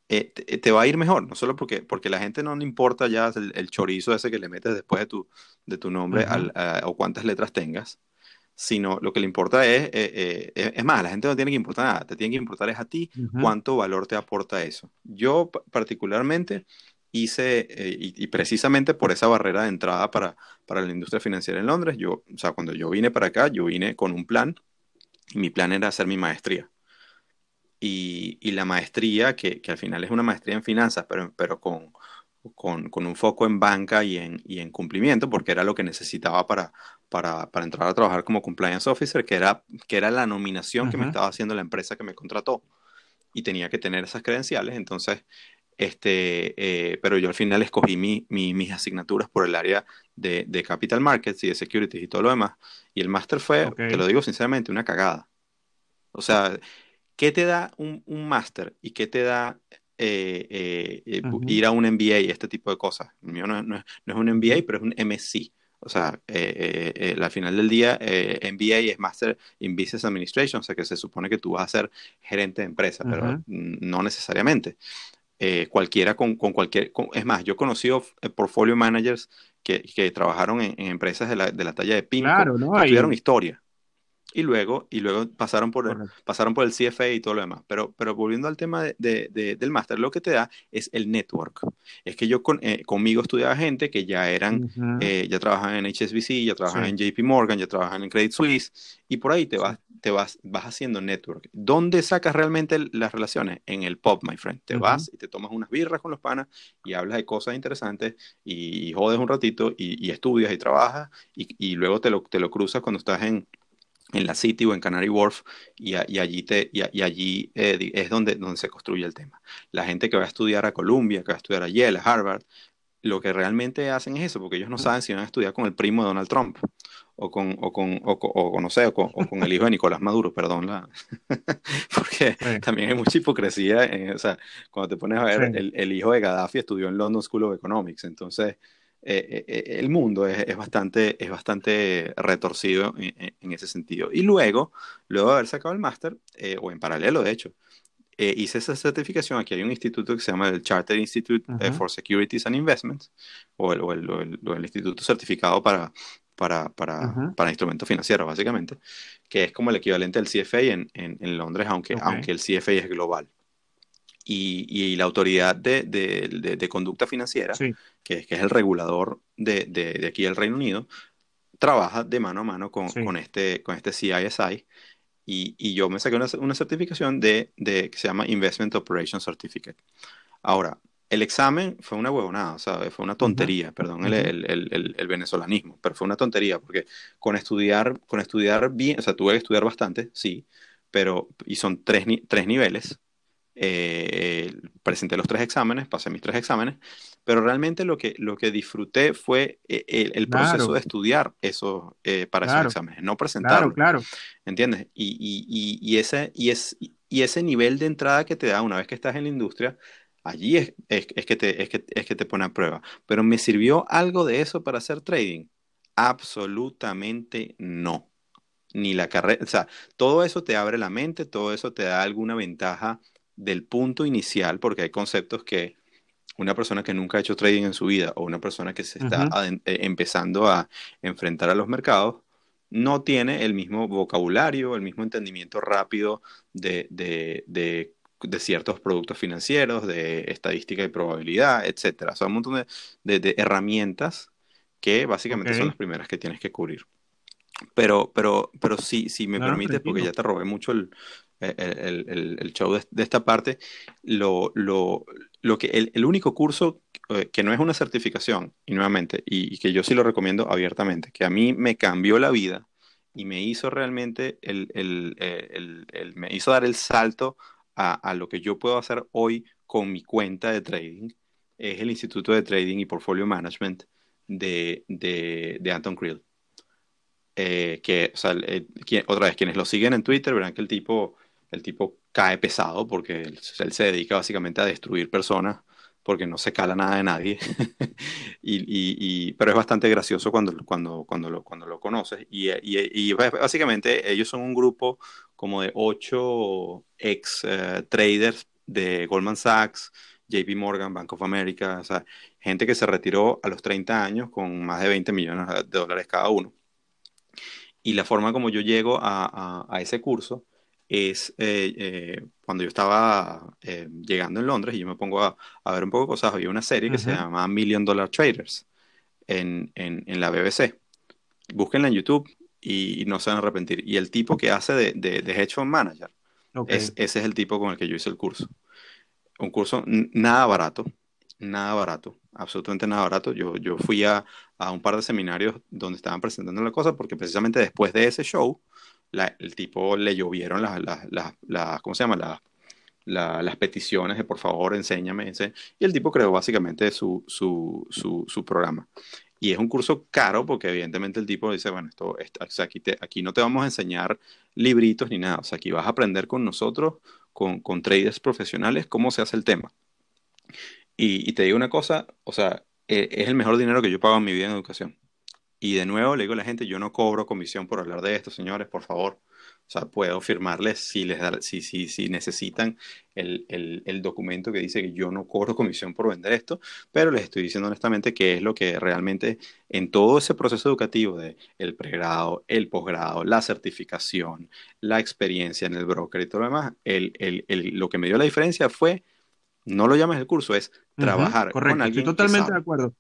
eh, te, va a ir mejor, no solo porque, porque la gente no le importa ya el, chorizo ese que le metes después de tu, de tu nombre o cuántas letras tengas, sino lo que le importa es, eh, eh, es más, la gente no tiene que importar nada, te tiene que importar es a ti cuánto valor te aporta eso. Yo particularmente hice, y, precisamente por esa barrera de entrada para, para la industria financiera en Londres, yo, o sea, cuando yo vine para acá, yo vine con un plan, y mi plan era hacer mi maestría y, la maestría, que, al final es una maestría en finanzas, pero, pero con, con, un foco en banca y en, y en, cumplimiento, porque era lo que necesitaba para, para, para, entrar a trabajar como compliance officer, que era, que era la nominación que me estaba haciendo la empresa que me contrató. Y tenía que tener esas credenciales, entonces, este, eh, pero yo al final escogí mi, mis asignaturas por el área de, de, capital markets y de securities y todo lo demás. Y el máster fue, te lo digo sinceramente, una cagada. O sea, ¿Qué te da un, un máster y qué te da eh, eh, eh, ir a un MBA y este tipo de cosas? mío no, no, es un MBA, pero es un MSc. O sea, al final del día, MBA es Master in Business Administration, o sea que se supone que tú vas a ser gerente de empresa, pero no necesariamente. cualquiera con, con cualquier, es más, yo he conocido portfolio managers que, que trabajaron en, empresas de la, de la, talla de Pinco, claro, ¿no? estudiaron historia y luego, y luego pasaron, por el, pasaron por el CFA y todo lo demás. Pero, pero volviendo al tema de, del máster, lo que te da es el network. Es que yo con, eh, conmigo estudiaba gente que ya eran, eh, ya trabajaban en HSBC, ya trabajaban en JP Morgan, ya trabajaban en Credit Suisse, y por ahí te vas, te vas, vas haciendo network. ¿Dónde sacas realmente las relaciones? En el pub, my friend. Te vas y te tomas unas birras con los panas y hablas de cosas interesantes y, jodes un ratito y, estudias y trabajas y, y luego te lo, te lo cruzas cuando estás en en la City o en Canary Wharf y, allí, te, y, allí eh, es donde, donde se construye el tema. La gente que va a estudiar a Columbia, que va a estudiar a Yale, a Harvard, lo que realmente hacen es eso, porque ellos no saben si van a estudiar con el primo de Donald Trump o con, o con, o, no sé, o con, el hijo de Nicolás Maduro, perdón, la... porque también hay mucha hipocresía, o sea, cuando te pones a ver, el, el, hijo de Gaddafi estudió en London School of Economics, entonces eh, eh, el mundo es, bastante, es bastante retorcido en, ese sentido. Y luego, luego de haber sacado el máster, eh, o en paralelo de hecho, hice esa certificación. Aquí hay un instituto que se llama el Charter Institute for Securities and Investments, o el, el, instituto certificado para, para, para, para, instrumentos financieros, básicamente, que es como el equivalente al CFA en, en, Londres, aunque, aunque el CFA es global y, la autoridad de, conducta financiera, que, es el regulador de, aquí del Reino Unido, trabaja de mano a mano con, este, con este CISI. Y, yo me saqué una, certificación de, que se llama Investment Operation Certificate. Ahora, el examen fue una huevonada, Fue una tontería, perdón el, venezolanismo, pero fue una tontería porque con estudiar, con estudiar bien, o sea, tuve que estudiar bastante, sí, pero, y son tres, tres niveles, eh, presenté los tres exámenes, pasé mis tres exámenes, pero realmente lo que, lo que disfruté fue eh, el, proceso de estudiar eso eh, para esos exámenes, no presentarlo. Claro, claro. ¿Entiendes? Y, y, ese, y, es, y ese nivel de entrada que te da una vez que estás en la industria, allí es, es, que te, es, que, es que te pone a prueba. Pero ¿me sirvió algo de eso para hacer trading? Absolutamente no. Ni la carrera, o sea, todo eso te abre la mente, todo eso te da alguna ventaja del punto inicial, porque hay conceptos que una persona que nunca ha hecho trading en su vida o una persona que se está eh, empezando a enfrentar a los mercados, no tiene el mismo vocabulario, el mismo entendimiento rápido de, de ciertos productos financieros, de estadística y probabilidad, etcétera. Son un montón de, herramientas que básicamente son las primeras que tienes que cubrir. Pero, pero, pero sí, si me permites, porque ya te robé mucho el, el, show de, esta parte, lo, lo, lo que, el, único curso eh, que no es una certificación, y nuevamente, y, que yo sí lo recomiendo abiertamente, que a mí me cambió la vida y me hizo realmente, el, el, me hizo dar el salto a, a, lo que yo puedo hacer hoy con mi cuenta de trading, es el Instituto de Trading y Portfolio Management de, de, de Anton Krill. Eh, que, otra vez, quienes lo siguen en Twitter verán que el tipo el tipo cae pesado porque él, se dedica básicamente a destruir personas porque no se cala nada de nadie. y, pero es bastante gracioso cuando, cuando, cuando, lo, cuando lo conoces. Y, básicamente ellos son un grupo como de ocho ex eh, traders de Goldman Sachs, JP Morgan, Bank of America, o sea, gente que se retiró a los 30 años con más de 20 millones de dólares cada uno. Y la forma como yo llego a, a ese curso es eh, eh, cuando yo estaba eh, llegando en Londres y yo me pongo a, ver un poco de cosas, había una serie que se llama Million Dollar Traders en, en, la BBC. Búsquenla en YouTube y, no se van a arrepentir. Y el tipo que hace de, de, Hedge Fund Manager, es, ese es el tipo con el que yo hice el curso. Un curso nada barato, nada barato, absolutamente nada barato. Yo, yo fui a, a un par de seminarios donde estaban presentando la cosa porque precisamente después de ese show, el tipo le llovieron las, las, ¿cómo se llama? las peticiones de por favor, enséñame. Y el tipo creó básicamente su, su, su, programa. Y es un curso caro porque evidentemente el tipo dice, bueno, esto, aquí, aquí no te vamos a enseñar libritos ni nada. O sea, aquí vas a aprender con nosotros, con, con traders profesionales, cómo se hace el tema. Y, te digo una cosa, o sea, e, es el mejor dinero que yo pago en mi vida en educación. Y de nuevo le digo a la gente, yo no cobro comisión por hablar de esto, señores, por favor. O sea, puedo firmarles si, les da, si, si, si necesitan el, el, el, documento que dice que yo no cobro comisión por vender esto, pero les estoy diciendo honestamente que es lo que realmente en todo ese proceso educativo de el pregrado, el posgrado, la certificación, la experiencia en el broker y todo lo demás, el, lo que me dio la diferencia fue, no lo llames el curso, es trabajar con alguien. Estoy totalmente de acuerdo.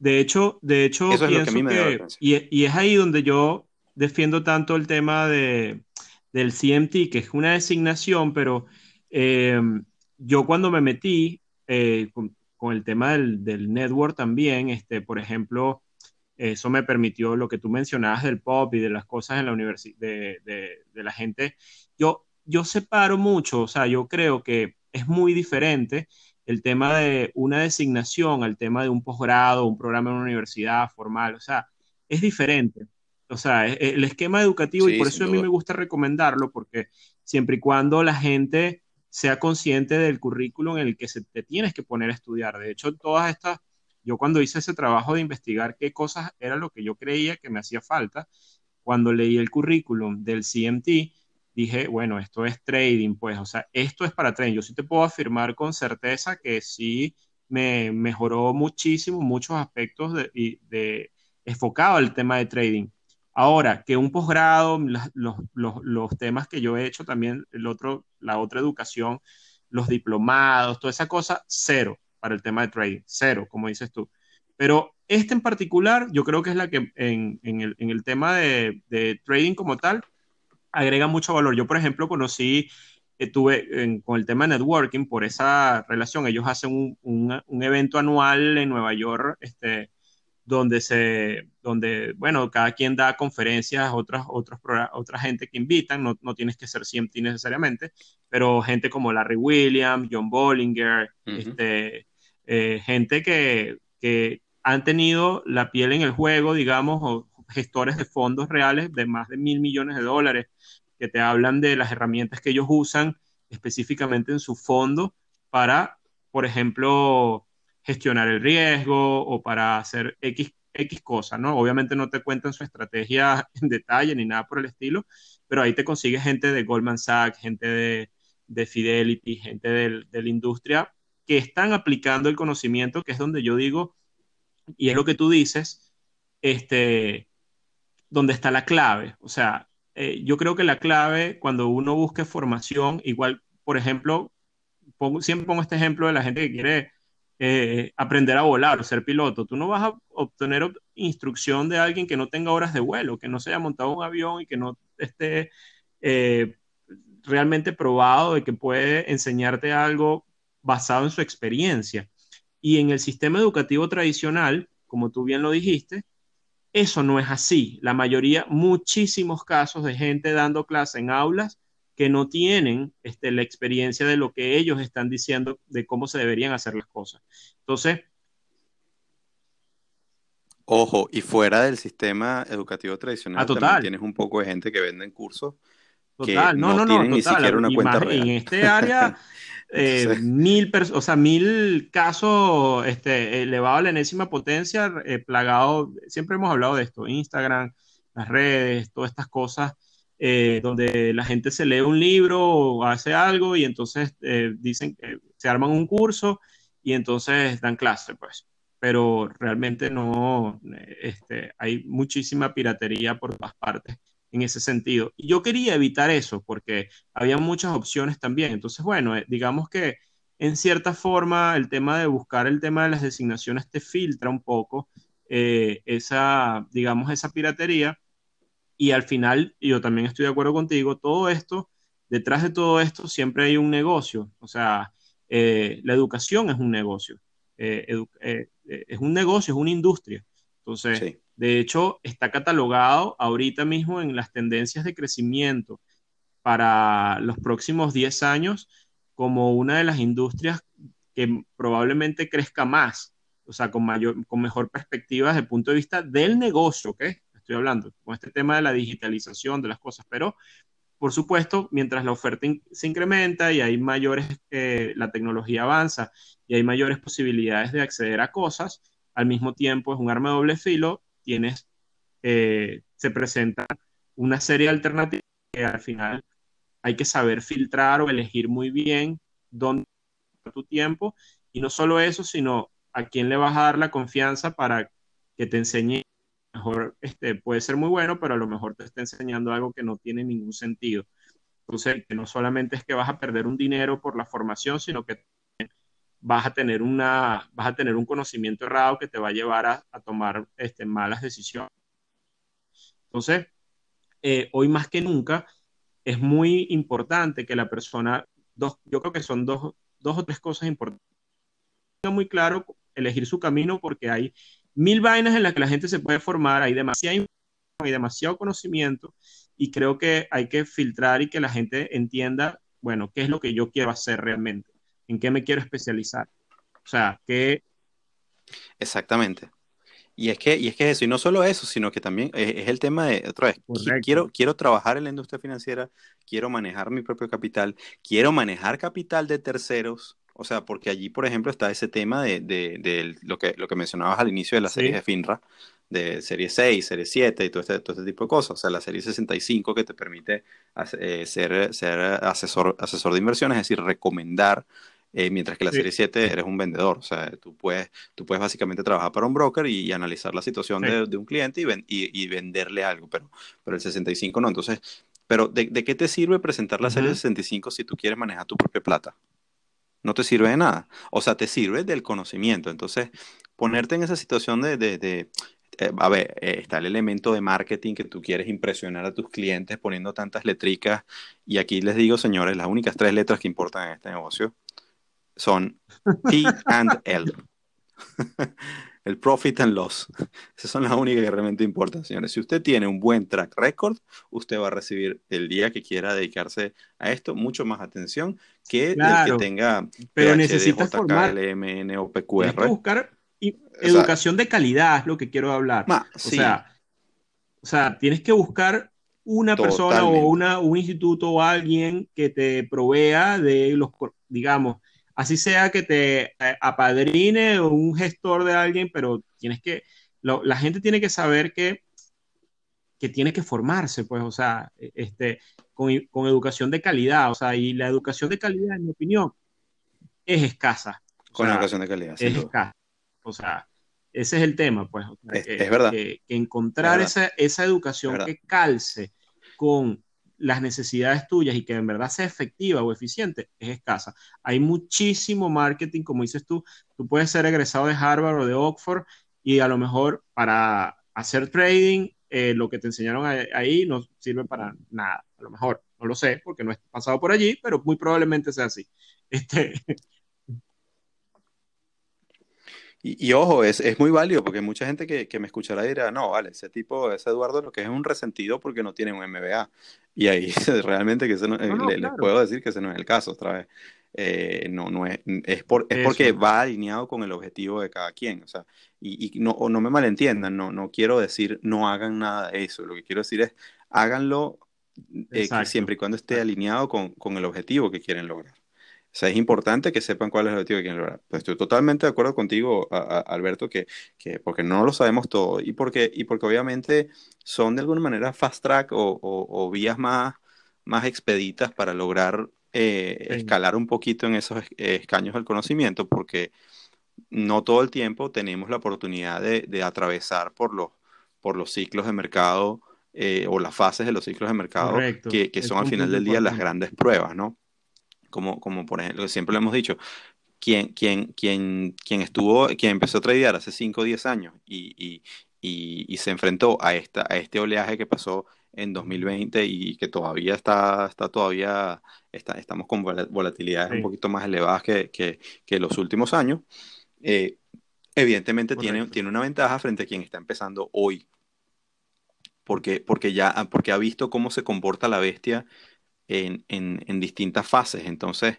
De hecho, de hecho, pienso que, y, es ahí donde yo defiendo tanto el tema de, del CMT, que es una designación, pero em, yo cuando me metí eh, con, el tema del, del, network también, este, por ejemplo, eso me permitió lo que tú mencionabas del pop y de las cosas en la universidad, de, de, la gente. Yo, yo separo mucho, o sea, yo creo que es muy diferente el tema de una designación al tema de un posgrado, un programa en una universidad formal, o sea, es diferente. O sea, e, e, el esquema educativo, y por eso a mí me gusta recomendarlo, porque siempre y cuando la gente sea consciente del currículum en el que se te tienes que poner a estudiar. De hecho, todas estas, yo cuando hice ese trabajo de investigar qué cosas era lo que yo creía que me hacía falta, cuando leí el currículum del CMT, dije, bueno, esto es trading, pues, o sea, esto es para trading. Yo sí te puedo afirmar con certeza que sí me mejoró muchísimo, muchos aspectos de, de enfocado al tema de trading. Ahora, que un posgrado, los, los, los, temas que yo he hecho también, el otro, la otra educación, los diplomados, toda esa cosa, cero para el tema de trading, cero, como dices tú. Pero este en particular, yo creo que es la que en, en, el, en el, tema de, de, trading como tal, agrega mucho valor. Yo, por ejemplo, conocí, estuve con el tema de networking por esa relación. Ellos hacen un, un, evento anual en Nueva York, este, donde se, donde, bueno, cada quien da conferencias, otras, otros, otra gente que invitan, no, no tienes que ser CMT necesariamente, pero gente como Larry Williams, John Bollinger, este, eh, gente que, que han tenido la piel en el juego, digamos, o gestores de fondos reales de más de mil millones de dólares, que te hablan de las herramientas que ellos usan específicamente en su fondo para, por ejemplo, gestionar el riesgo o para hacer X, X cosas, ¿no? Obviamente no te cuentan su estrategia en detalle ni nada por el estilo, pero ahí te consigues gente de Goldman Sachs, gente de, de Fidelity, gente de, de la industria que están aplicando el conocimiento, que es donde yo digo, y es lo que tú dices, este, donde está la clave. O sea, eh, yo creo que la clave cuando uno busque formación, igual, por ejemplo, siempre pongo este ejemplo de la gente que quiere eh, aprender a volar o ser piloto. Tú no vas a obtener instrucción de alguien que no tenga horas de vuelo, que no se haya montado un avión y que no esté eh, realmente probado de que puede enseñarte algo basado en su experiencia. Y en el sistema educativo tradicional, como tú bien lo dijiste, eso no es así. La mayoría, muchísimos casos de gente dando clase en aulas que no tienen este, la experiencia de lo que ellos están diciendo de cómo se deberían hacer las cosas. Entonces... Ojo, y fuera del sistema educativo tradicional, ah, también tienes un poco de gente que venden cursos Total, no, no, no, ni siquiera una cuenta En este área, eh, mil, o sea, mil casos este, elevado a la enésima potencia, eh, plagado, siempre hemos hablado de esto, Instagram, las redes, todas estas cosas, eh, donde la gente se lee un libro o hace algo y entonces dicen que se arman un curso y entonces dan clase, pues. Pero realmente no, este, hay muchísima piratería por todas partes en ese sentido. Y yo quería evitar eso porque había muchas opciones también. Entonces, bueno, eh, digamos que en cierta forma el tema de buscar el tema de las designaciones te filtra un poco eh, esa, digamos, esa piratería. Y al final, yo también estoy de acuerdo contigo, todo esto, detrás de todo esto siempre hay un negocio. O sea, eh, la educación es un negocio. es un negocio, es una industria. Entonces, de hecho, está catalogado ahorita mismo en las tendencias de crecimiento para los próximos 10 años como una de las industrias que probablemente crezca más, o sea, con, mayor, con mejor perspectiva desde el punto de vista del negocio, ¿ok? Estoy hablando con este tema de la digitalización de las cosas, pero por supuesto, mientras la oferta se incrementa y hay mayores, eh, la tecnología avanza y hay mayores posibilidades de acceder a cosas, al mismo tiempo es un arma de doble filo tienes, eh, se presenta una serie de alternativas que al final hay que saber filtrar o elegir muy bien dónde tu tiempo y no solo eso, sino a quién le vas a dar la confianza para que te enseñe mejor, este, puede ser muy bueno, pero a lo mejor te está enseñando algo que no tiene ningún sentido. Entonces, que no solamente es que vas a perder un dinero por la formación, sino que vas a tener, una, vas a tener un conocimiento errado que te va a llevar a, tomar este, malas decisiones. Entonces, eh, hoy más que nunca, es muy importante que la persona, dos, yo creo que son dos, dos o tres cosas importantes. Muy claro elegir su camino porque hay mil vainas en las que la gente se puede formar, hay demasiada hay demasiado conocimiento y creo que hay que filtrar y que la gente entienda, bueno, qué es lo que yo quiero hacer realmente en qué me quiero especializar. O sea, que... Exactamente. Y es que, y es que eso, y no solo eso, sino que también es, el tema de, otra vez, quiero, quiero trabajar en la industria financiera, quiero manejar mi propio capital, quiero manejar capital de terceros, o sea, porque allí, por ejemplo, está ese tema de, de, lo, que, lo que mencionabas al inicio de la serie de FINRA, de serie 6, serie 7 y todo este, todo este tipo de cosas. O sea, la serie 65 que te permite eh, ser, ser asesor, asesor de inversiones, es decir, recomendar eh, mientras que la serie 7 eres un vendedor, o sea, tú puedes, tú puedes básicamente trabajar para un broker y, analizar la situación de, de, un cliente y, y, venderle algo, pero, pero el 65 no. Entonces, pero ¿de, de qué te sirve presentar la serie 65 si tú quieres manejar tu propia plata? No te sirve de nada. O sea, te sirve del conocimiento. Entonces, ponerte en esa situación de, de, de eh, a ver, eh, está el elemento de marketing que tú quieres impresionar a tus clientes poniendo tantas letricas. Y aquí les digo, señores, las únicas tres letras que importan en este negocio son P and L. el profit and loss. Esas son las únicas que realmente importan, señores. Si usted tiene un buen track record, usted va a recibir el día que quiera dedicarse a esto mucho más atención que el que tenga pero necesitas formar, LMN o PQR. buscar educación de calidad, es lo que quiero hablar. o, sea, o sea, tienes que buscar una persona o una, un instituto o alguien que te provea de los, digamos, así sea que te eh, apadrine un gestor de alguien, pero tienes que, la gente tiene que saber que, que tiene que formarse, pues, o sea, e, este, con, con, educación de calidad, o sea, y la educación de calidad, en mi opinión, es escasa. Con educación de calidad. Es escasa. O sea, ese es el tema, pues. es, verdad. Que, encontrar Esa, esa educación que calce con las necesidades tuyas y que en verdad sea efectiva o eficiente es escasa. Hay muchísimo marketing, como dices tú, tú puedes ser egresado de Harvard o de Oxford y a lo mejor para hacer trading, eh, lo que te enseñaron ahí no sirve para nada, a lo mejor, no lo sé porque no he pasado por allí, pero muy probablemente sea así. Este, Y, ojo, es, es, muy válido porque mucha gente que, que, me escuchará dirá, no, vale, ese tipo, ese Eduardo lo que es un resentido porque no tiene un MBA. Y ahí realmente que no, eh, les puedo decir que ese no es el caso otra vez. Eh, no, no es, es, por, es porque va alineado con el objetivo de cada quien. O sea, y, y no, no me malentiendan, no, no quiero decir no hagan nada de eso. Lo que quiero decir es háganlo eh, siempre y cuando esté alineado con, con el objetivo que quieren lograr. O sea, es importante que sepan cuál es el objetivo que quieren lograr. Pues estoy totalmente de acuerdo contigo, Alberto, que, que, porque no lo sabemos todo y porque, y porque obviamente son de alguna manera fast track o, o, vías más, más expeditas para lograr eh, escalar un poquito en esos escaños del conocimiento, porque no todo el tiempo tenemos la oportunidad de, de atravesar por los, por los ciclos de mercado eh, o las fases de los ciclos de mercado que, que son al final del día las grandes pruebas, ¿no? Como, como por ejemplo, siempre lo hemos dicho, quien, quien, quien, quien estuvo, quien empezó a tradear hace 5 o 10 años y, y, y, se enfrentó a, esta, a este oleaje que pasó en 2020 y que todavía está, está todavía, está, estamos con volatilidades un poquito más elevadas que, que, que los últimos años, eh, evidentemente tiene, tiene una ventaja frente a quien está empezando hoy. Porque, porque ya porque ha visto cómo se comporta la bestia en, en, distintas fases. Entonces,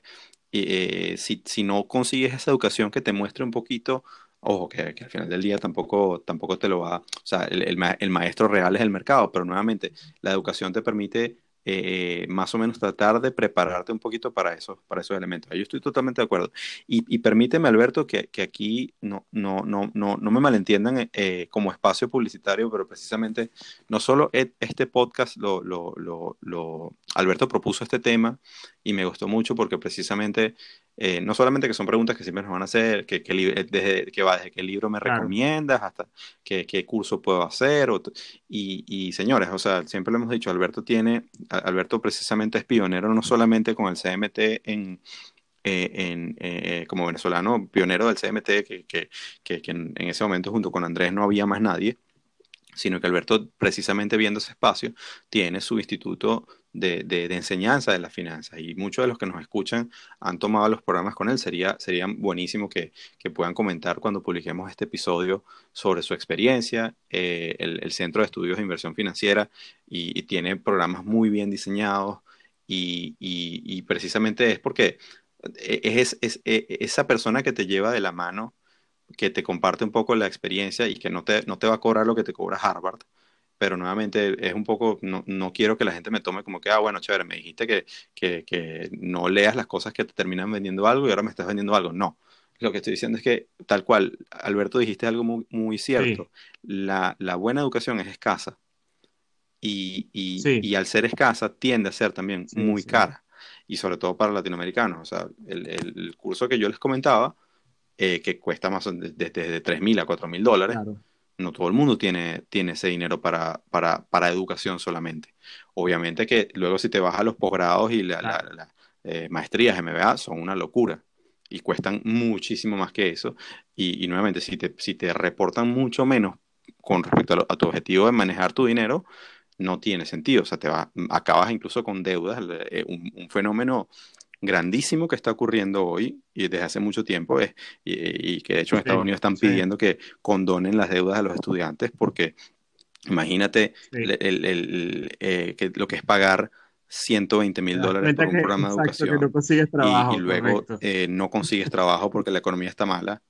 eh, si, si, no consigues esa educación que te muestre un poquito, ojo, que, que, al final del día tampoco, tampoco te lo va, o sea, el, el, el maestro real es el mercado, pero nuevamente, la educación te permite eh, más o menos tratar de prepararte un poquito para, eso, para esos elementos. Yo estoy totalmente de acuerdo. Y, permíteme, Alberto, que, que, aquí no, no, no, no, no me malentiendan eh, como espacio publicitario, pero precisamente no solo e, este podcast, lo, lo, lo, lo, Alberto propuso este tema y me gustó mucho porque precisamente eh, no solamente que son preguntas que siempre nos van a hacer, que, que eh, desde, que va desde qué libro me recomiendas hasta qué, qué, curso puedo hacer. y, y, señores, o sea, siempre lo hemos dicho, Alberto tiene, Alberto precisamente es pionero no solamente con el CMT en, eh, en, como venezolano, pionero del CMT, que, que, que, que en, en, ese momento junto con Andrés no había más nadie, sino que Alberto, precisamente viendo ese espacio, tiene su instituto de, enseñanza de las finanzas y muchos de los que nos escuchan han tomado los programas con él. Sería, sería buenísimo que, que puedan comentar cuando publiquemos este episodio sobre su experiencia. Eh, el, Centro de Estudios de Inversión Financiera y, tiene programas muy bien diseñados y, y, precisamente es porque es, es, es, esa persona que te lleva de la mano que te comparte un poco la experiencia y que no te, no te va a cobrar lo que te cobra Harvard, pero nuevamente es un poco, no, no, quiero que la gente me tome como que, ah, bueno, chévere, me dijiste que, que, que, no leas las cosas que te terminan vendiendo algo y ahora me estás vendiendo algo. No, lo que estoy diciendo es que, tal cual, Alberto, dijiste algo muy, muy cierto, la, la, buena educación es escasa y, y, y, al ser escasa tiende a ser también muy cara y sobre todo para latinoamericanos. O sea, el, el curso que yo les comentaba, eh, que cuesta más desde de, 3 mil a 4 mil dólares. No todo el mundo tiene, tiene ese dinero para, para, para, educación solamente. Obviamente que luego si te vas a los posgrados y las la, eh, maestrías MBA son una locura y cuestan muchísimo más que eso. Y, y nuevamente, si te, si te reportan mucho menos con respecto a, a, tu objetivo de manejar tu dinero, no tiene sentido. O sea, te va, acabas incluso con deudas, eh, un, un fenómeno grandísimo que está ocurriendo hoy y desde hace mucho tiempo es, y, que de hecho en Estados Unidos están pidiendo que condonen las deudas a los estudiantes porque imagínate el, el, eh, que lo que es pagar 120 mil dólares por un programa de educación y, luego eh, no consigues trabajo porque la economía está mala.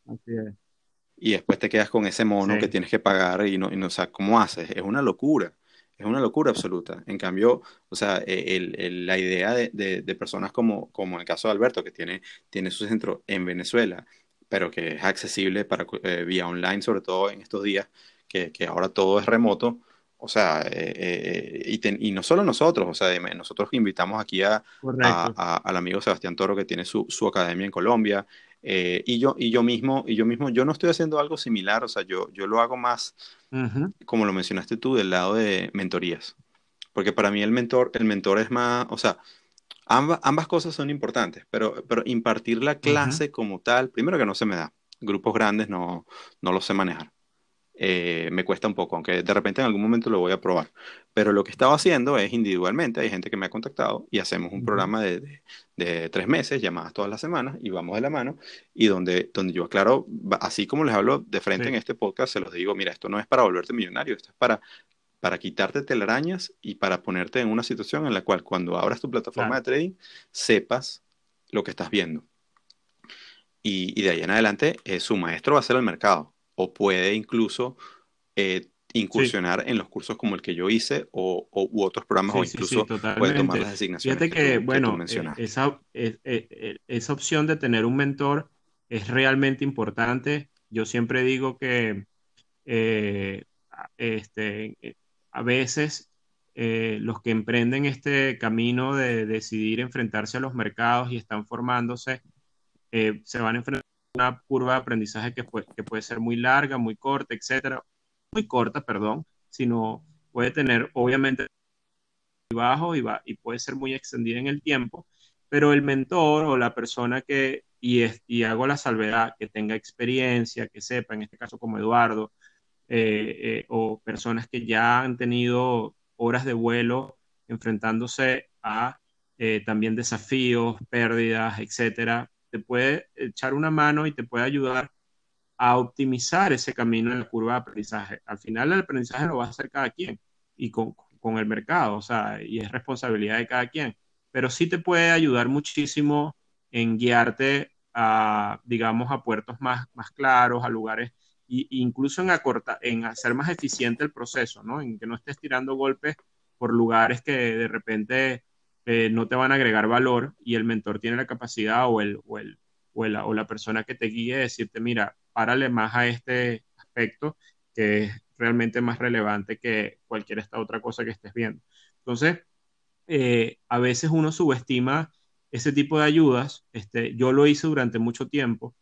Y después te quedas con ese mono que tienes que pagar y no, y no o ¿cómo haces? Es una locura es una locura absoluta. En cambio, o sea, e, el, la idea de, de, personas como, como el caso de Alberto, que tiene, tiene su centro en Venezuela, pero que es accesible para, eh, vía online, sobre todo en estos días, que, que ahora todo es remoto. O sea, eh, eh y, y, no solo nosotros, o sea, nosotros invitamos aquí a, a, al amigo Sebastián Toro que tiene su, su academia en Colombia, eh, y, yo, y yo mismo, y yo mismo, yo no estoy haciendo algo similar, o sea, yo, yo lo hago más, uh -huh. como lo mencionaste tú, del lado de mentorías. porque para mí el mentor, el mentor es más, o sea, ambas, ambas cosas son importantes, pero, pero impartir la clase como tal, primero que no se me da, grupos grandes no, no los sé manejar. Eh, me cuesta un poco, aunque de repente en algún momento lo voy a probar. Pero lo que estaba haciendo es individualmente, hay gente que me ha contactado y hacemos un programa de, de, tres meses, llamadas todas las semanas, y vamos de la mano, y donde, donde yo aclaro, así como les hablo de frente en este podcast, se los digo, mira, esto no es para volverte millonario, esto es para para quitarte telarañas y para ponerte en una situación en la cual cuando abras tu plataforma de trading sepas lo que estás viendo. Y, y de ahí en adelante, eh, su maestro va a ser el mercado o puede incluso eh, incursionar en los cursos como el que yo hice o, u otros programas o incluso puede tomar las designaciones. Fíjate que, bueno, eh, esa, eh, esa opción de tener un mentor es realmente importante. Yo siempre digo que este, a veces los que emprenden este camino de decidir enfrentarse a los mercados y están formándose, se van a enfrentar una curva de aprendizaje que puede, que puede ser muy larga, muy corta, etcétera, muy corta, perdón, sino puede tener obviamente bajo y, va, y puede ser muy extendida en el tiempo, pero el mentor o la persona que, y, es, y hago la salvedad, que tenga experiencia, que sepa, en este caso como Eduardo, eh, eh, o personas que ya han tenido horas de vuelo enfrentándose a eh, también desafíos, pérdidas, etcétera, te puede echar una mano y te puede ayudar a optimizar ese camino en la curva de aprendizaje. Al final el aprendizaje lo va a hacer cada quien y con, con el mercado, o sea, y es responsabilidad de cada quien, pero sí te puede ayudar muchísimo en guiarte a, digamos, a puertos más, más claros, a lugares, e incluso en, acorta, en hacer más eficiente el proceso, ¿no? En que no estés tirando golpes por lugares que de repente eh, no te van a agregar valor y el mentor tiene la capacidad o, el, o, el, o, la, o la persona que te guíe decirte, mira, párale más a este aspecto que es realmente más relevante que cualquier esta otra cosa que estés viendo. Entonces, eh, a veces uno subestima ese tipo de ayudas. Este, yo lo hice durante mucho tiempo.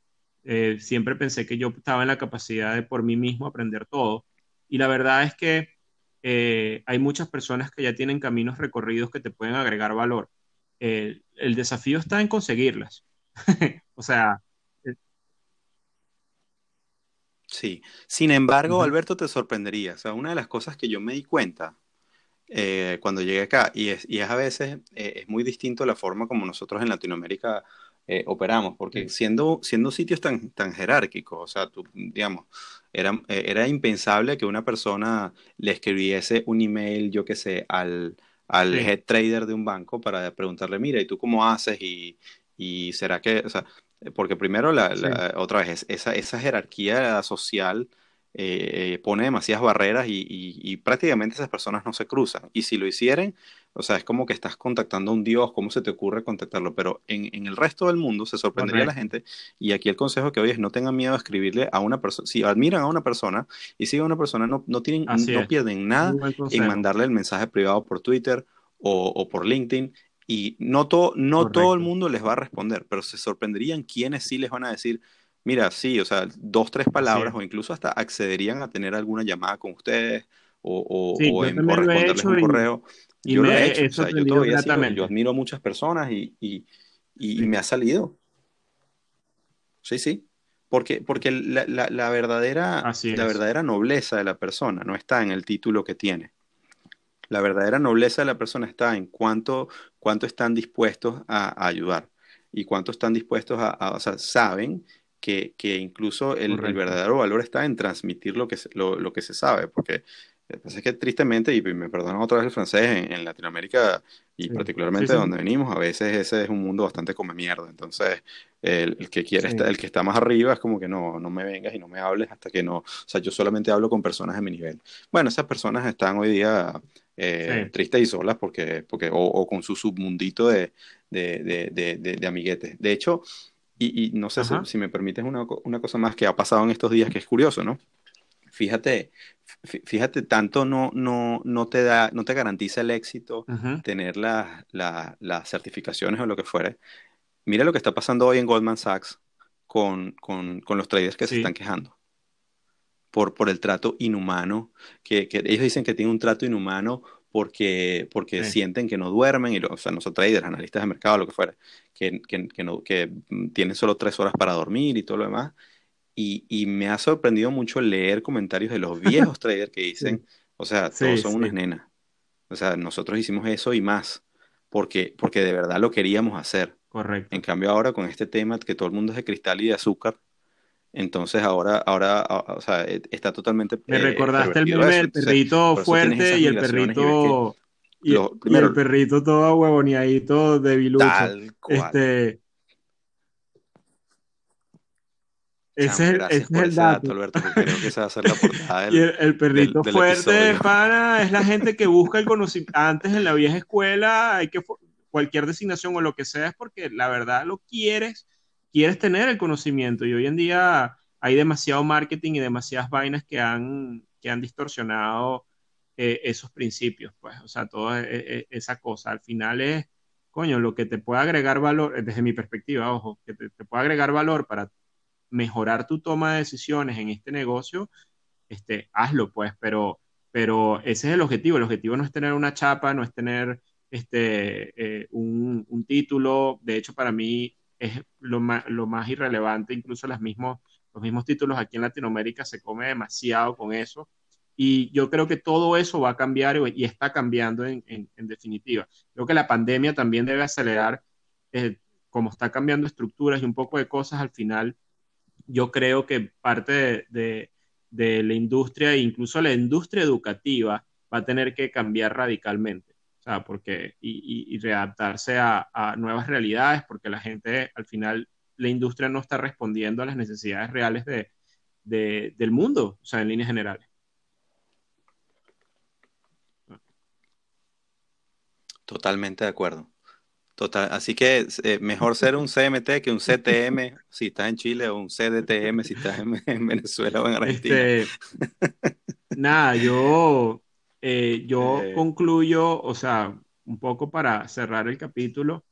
Eh, siempre pensé que yo estaba en la capacidad de por mí mismo aprender todo. Y la verdad es que eh, hay muchas personas que ya tienen caminos recorridos que te pueden agregar valor. el desafío está en conseguirlas. o sea... Eh, sí, sin embargo, Alberto, te sorprendería. O sea, una de las cosas que yo me di cuenta eh, cuando llegué acá, y es, y es a veces es muy distinto la forma como nosotros en Latinoamérica operamos, porque siendo, siendo sitios tan, tan jerárquicos, o sea, tú, digamos, era, eh, era impensable que una persona le escribiese un email, yo qué sé, al, al head trader de un banco para preguntarle, mira, ¿y tú cómo haces? Y, y será que, o sea, porque primero, la, otra vez, esa, esa jerarquía social eh, pone demasiadas barreras y, prácticamente esas personas no se cruzan. Y si lo hicieran, o sea, es como que estás contactando a un Dios, ¿cómo se te ocurre contactarlo? Pero en, el resto del mundo se sorprendería la gente. Y aquí el consejo que hoy es no tengan miedo a escribirle a una persona. Si admiran a una persona y siguen a una persona, no, no, tienen, no pierden nada en mandarle el mensaje privado por Twitter o, por LinkedIn. Y no, no todo el mundo les va a responder, pero se sorprenderían quienes sí les van a decir, Mira, sí, o sea, dos, tres palabras o incluso hasta accederían a tener alguna llamada con ustedes o, o, responderles un correo. yo lo he hecho, o sea, yo todavía yo admiro a muchas personas y, y, y, me ha salido. Sí, sí. Porque, porque la, la, la verdadera, la verdadera nobleza de la persona no está en el título que tiene. La verdadera nobleza de la persona está en cuánto, cuánto están dispuestos a, ayudar y cuánto están dispuestos a, a, o sea, saben que, que incluso el, verdadero valor está en transmitir lo que, se, lo, lo que se sabe, porque eh, pues es que tristemente, y me perdonan otra vez el francés, en, Latinoamérica y particularmente de donde venimos, a veces ese es un mundo bastante come mierda. Entonces, el, el que quiere estar, el que está más arriba es como que no, no me vengas y no me hables hasta que no. O sea, yo solamente hablo con personas de mi nivel. Bueno, esas personas están hoy día eh, tristes y solas porque, porque o, con su submundito de, de, de, de amiguetes. De hecho, y, no sé si, me permites una, una, cosa más que ha pasado en estos días que es curioso, ¿no? Fíjate, fíjate, tanto no, no, no, te, da, no te garantiza el éxito tener las certificaciones o lo que fuere. Mira lo que está pasando hoy en Goldman Sachs con, con, con los traders que se están quejando. Por, por el trato inhumano, que, que, ellos dicen que tienen un trato inhumano porque, porque sienten que no duermen, y o sea, no son traders, analistas de mercado, lo que fuera, que, que, que, no, que tienen solo tres horas para dormir y todo lo demás. Y, y me ha sorprendido mucho leer comentarios de los viejos traders que dicen, o sea, todos son unas nenas. O sea, nosotros hicimos eso y más, porque, porque de verdad lo queríamos hacer. Correcto. En cambio ahora con este tema que todo el mundo es de cristal y de azúcar, entonces ahora, ahora, o sea, e, está totalmente. Me recordaste el meme del perrito fuerte y el perrito. Y, el perrito todo huevoneadito de bilucho. Tal cual. Este. Ese, es, el dato. Alberto, creo que esa va a ser la portada del, Y el, perrito fuerte, pana, es la gente que busca el conocimiento. Antes en la vieja escuela, hay que cualquier designación o lo que sea, es porque la verdad lo quieres quieres tener el conocimiento y hoy en día hay demasiado marketing y demasiadas vainas que han, que han distorsionado eh, esos principios, pues, o sea, toda e, e, esa cosa. Al final es, coño, lo que te puede agregar valor, eh, desde mi perspectiva, ojo, que te, puede agregar valor para mejorar tu toma de decisiones en este negocio, este, hazlo, pues, pero, pero ese es el objetivo. El objetivo no es tener una chapa, no es tener este, eh, un, título. De hecho, para mí, es lo más, lo más irrelevante, incluso las mismos, los mismos títulos aquí en Latinoamérica se come demasiado con eso. Y yo creo que todo eso va a cambiar y, está cambiando en, definitiva. Creo que la pandemia también debe acelerar, eh, como está cambiando estructuras y un poco de cosas al final, yo creo que parte de, de, de la industria, incluso la industria educativa, va a tener que cambiar radicalmente porque, y, readaptarse a, nuevas realidades, porque la gente, al final, la industria no está respondiendo a las necesidades reales de, del mundo, o sea, en líneas generales. Totalmente de acuerdo. Total, así que eh, mejor ser un CMT que un CTM si estás en Chile o un CDTM si estás en, Venezuela o en Argentina. Este, nada, yo eh, yo eh. concluyo, o sea, un poco para cerrar el capítulo,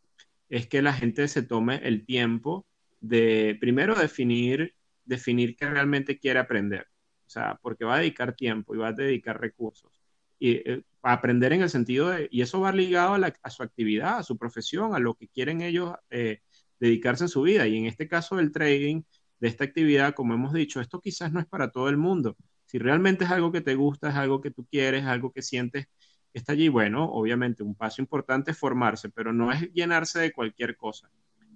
es que la gente se tome el tiempo de primero definir, definir qué realmente quiere aprender. O sea, porque va a dedicar tiempo y va a dedicar recursos. Y eh, aprender en el sentido de, y eso va ligado a, su actividad, a su profesión, a lo que quieren ellos dedicarse en su vida. Y en este caso del trading, de esta actividad, como hemos dicho, esto quizás no es para todo el mundo. Si realmente es algo que te gusta, es algo que tú quieres, es algo que sientes que está allí, bueno, obviamente un paso importante es formarse, pero no es llenarse de cualquier cosa.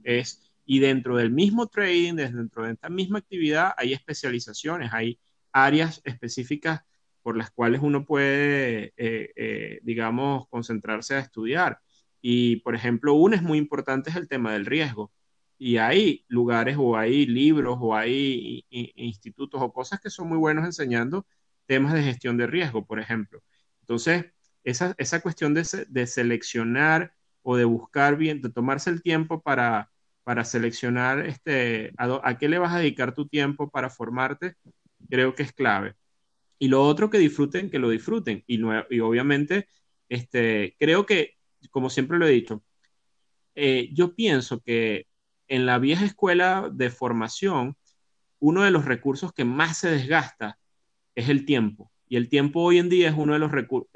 Es, y dentro del mismo trading, dentro de esta misma actividad, hay especializaciones, hay áreas específicas por las cuales uno puede, eh, eh, digamos, concentrarse a estudiar. Y, por ejemplo, una es muy importante es el tema del riesgo y hay lugares o hay libros o hay institutos o cosas que son muy buenos enseñando temas de gestión de riesgo, por ejemplo. Entonces, esa, esa cuestión de, de, seleccionar o de buscar bien, de tomarse el tiempo para, para seleccionar este, a, qué le vas a dedicar tu tiempo para formarte, creo que es clave. Y lo otro que disfruten, que lo disfruten. Y, y obviamente, este, creo que, como siempre lo he dicho, eh, yo pienso que en la vieja escuela de formación, uno de los recursos que más se desgasta es el tiempo. Y el tiempo hoy en día es uno de los recursos,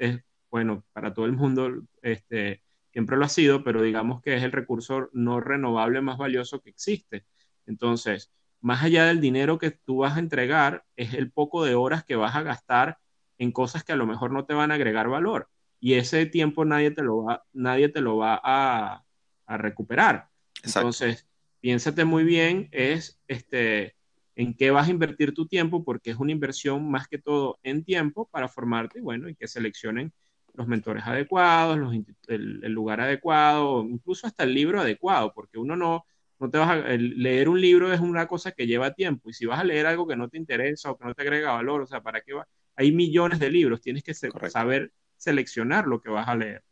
bueno, para todo el mundo este, siempre lo ha sido, pero digamos que es el recurso no renovable más valioso que existe. Entonces, más allá del dinero que tú vas a entregar, es el poco de horas que vas a gastar en cosas que a lo mejor no te van a agregar valor. Y ese tiempo nadie te lo va, nadie te lo va a, a recuperar. Entonces, piénsate muy bien es este, en qué vas a invertir tu tiempo, porque es una inversión más que todo en tiempo para formarte bueno, y que seleccionen los mentores adecuados, el, lugar adecuado, incluso hasta el libro adecuado, porque uno no, no te vas a, leer un libro es una cosa que lleva tiempo y si vas a leer algo que no te interesa o que no te agrega valor, o sea, ¿para qué va? Hay millones de libros, tienes que saber seleccionar lo que vas a leer.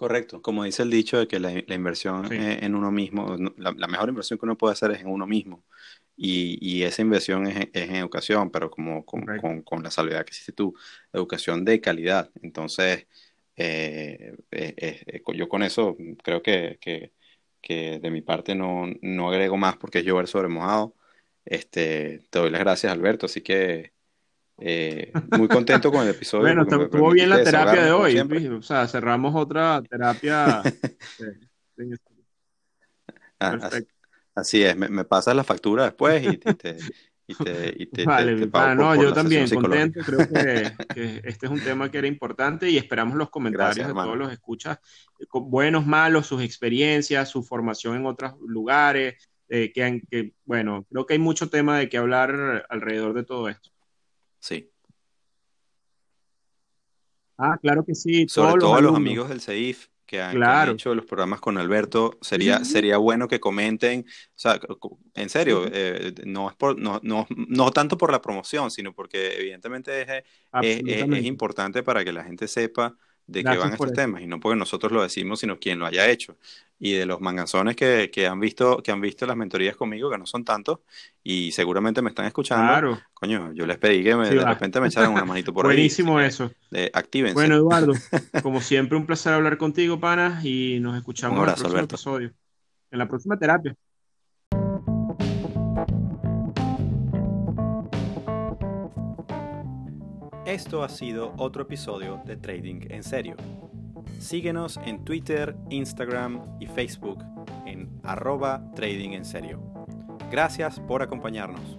Correcto, como dice el dicho de que la, inversión en uno mismo, la, mejor inversión que uno puede hacer es en uno mismo. Y, esa inversión es, en educación, pero como con, la salvedad que hiciste tú, educación de calidad. Entonces, eh, eh, eh, yo con eso creo que, de mi parte no, no, agrego más porque es llover sobre mojado. Este, te doy las gracias, Alberto. Así que eh, muy contento con el episodio. bueno, estuvo bien la terapia de hoy. Luis. O sea, cerramos otra terapia. Ah, así, es, me, me pasas la factura después y, y te, y te, y te- Vale, te- te mi pago pana, por- no, por yo también, contento. Creo que, que este es un tema que era importante y esperamos los comentarios Gracias, de hermano. todos los escuchas, eh, con- buenos, malos, sus experiencias, su formación en otros lugares. eh, que, que, bueno, creo que hay mucho tema de qué hablar alrededor de todo esto. Sí, Ah, claro que sí, sobre todos los todo los alumnos. amigos del CEIF que han, que han Claro. hecho los programas con Alberto, sería, Sí, sería bueno que comenten, o sea, en serio, Sí, eh, no es por, no, no, no tanto por la promoción, sino porque evidentemente es, es- es- importante para que la gente sepa de Gracias van por estos eso. temas, y no porque nosotros lo decimos, sino quien lo haya hecho. Y de los manganzones que, que han visto, que han visto las mentorías conmigo, que no son tantos, y seguramente me están escuchando, Claro, coño, yo les pedí que me- sí de va. repente me echaran una manito por ahí, así Buenísimo que eso. eh, actívense. Bueno, Eduardo, como siempre, un placer hablar contigo, pana, y nos escuchamos en el abrazo, próximo Alberto. episodio, en la próxima terapia. Esto ha sido otro episodio de Trading en Serio. Síguenos en Twitter, Instagram y Facebook en arroba Trading en Serio. Gracias por acompañarnos.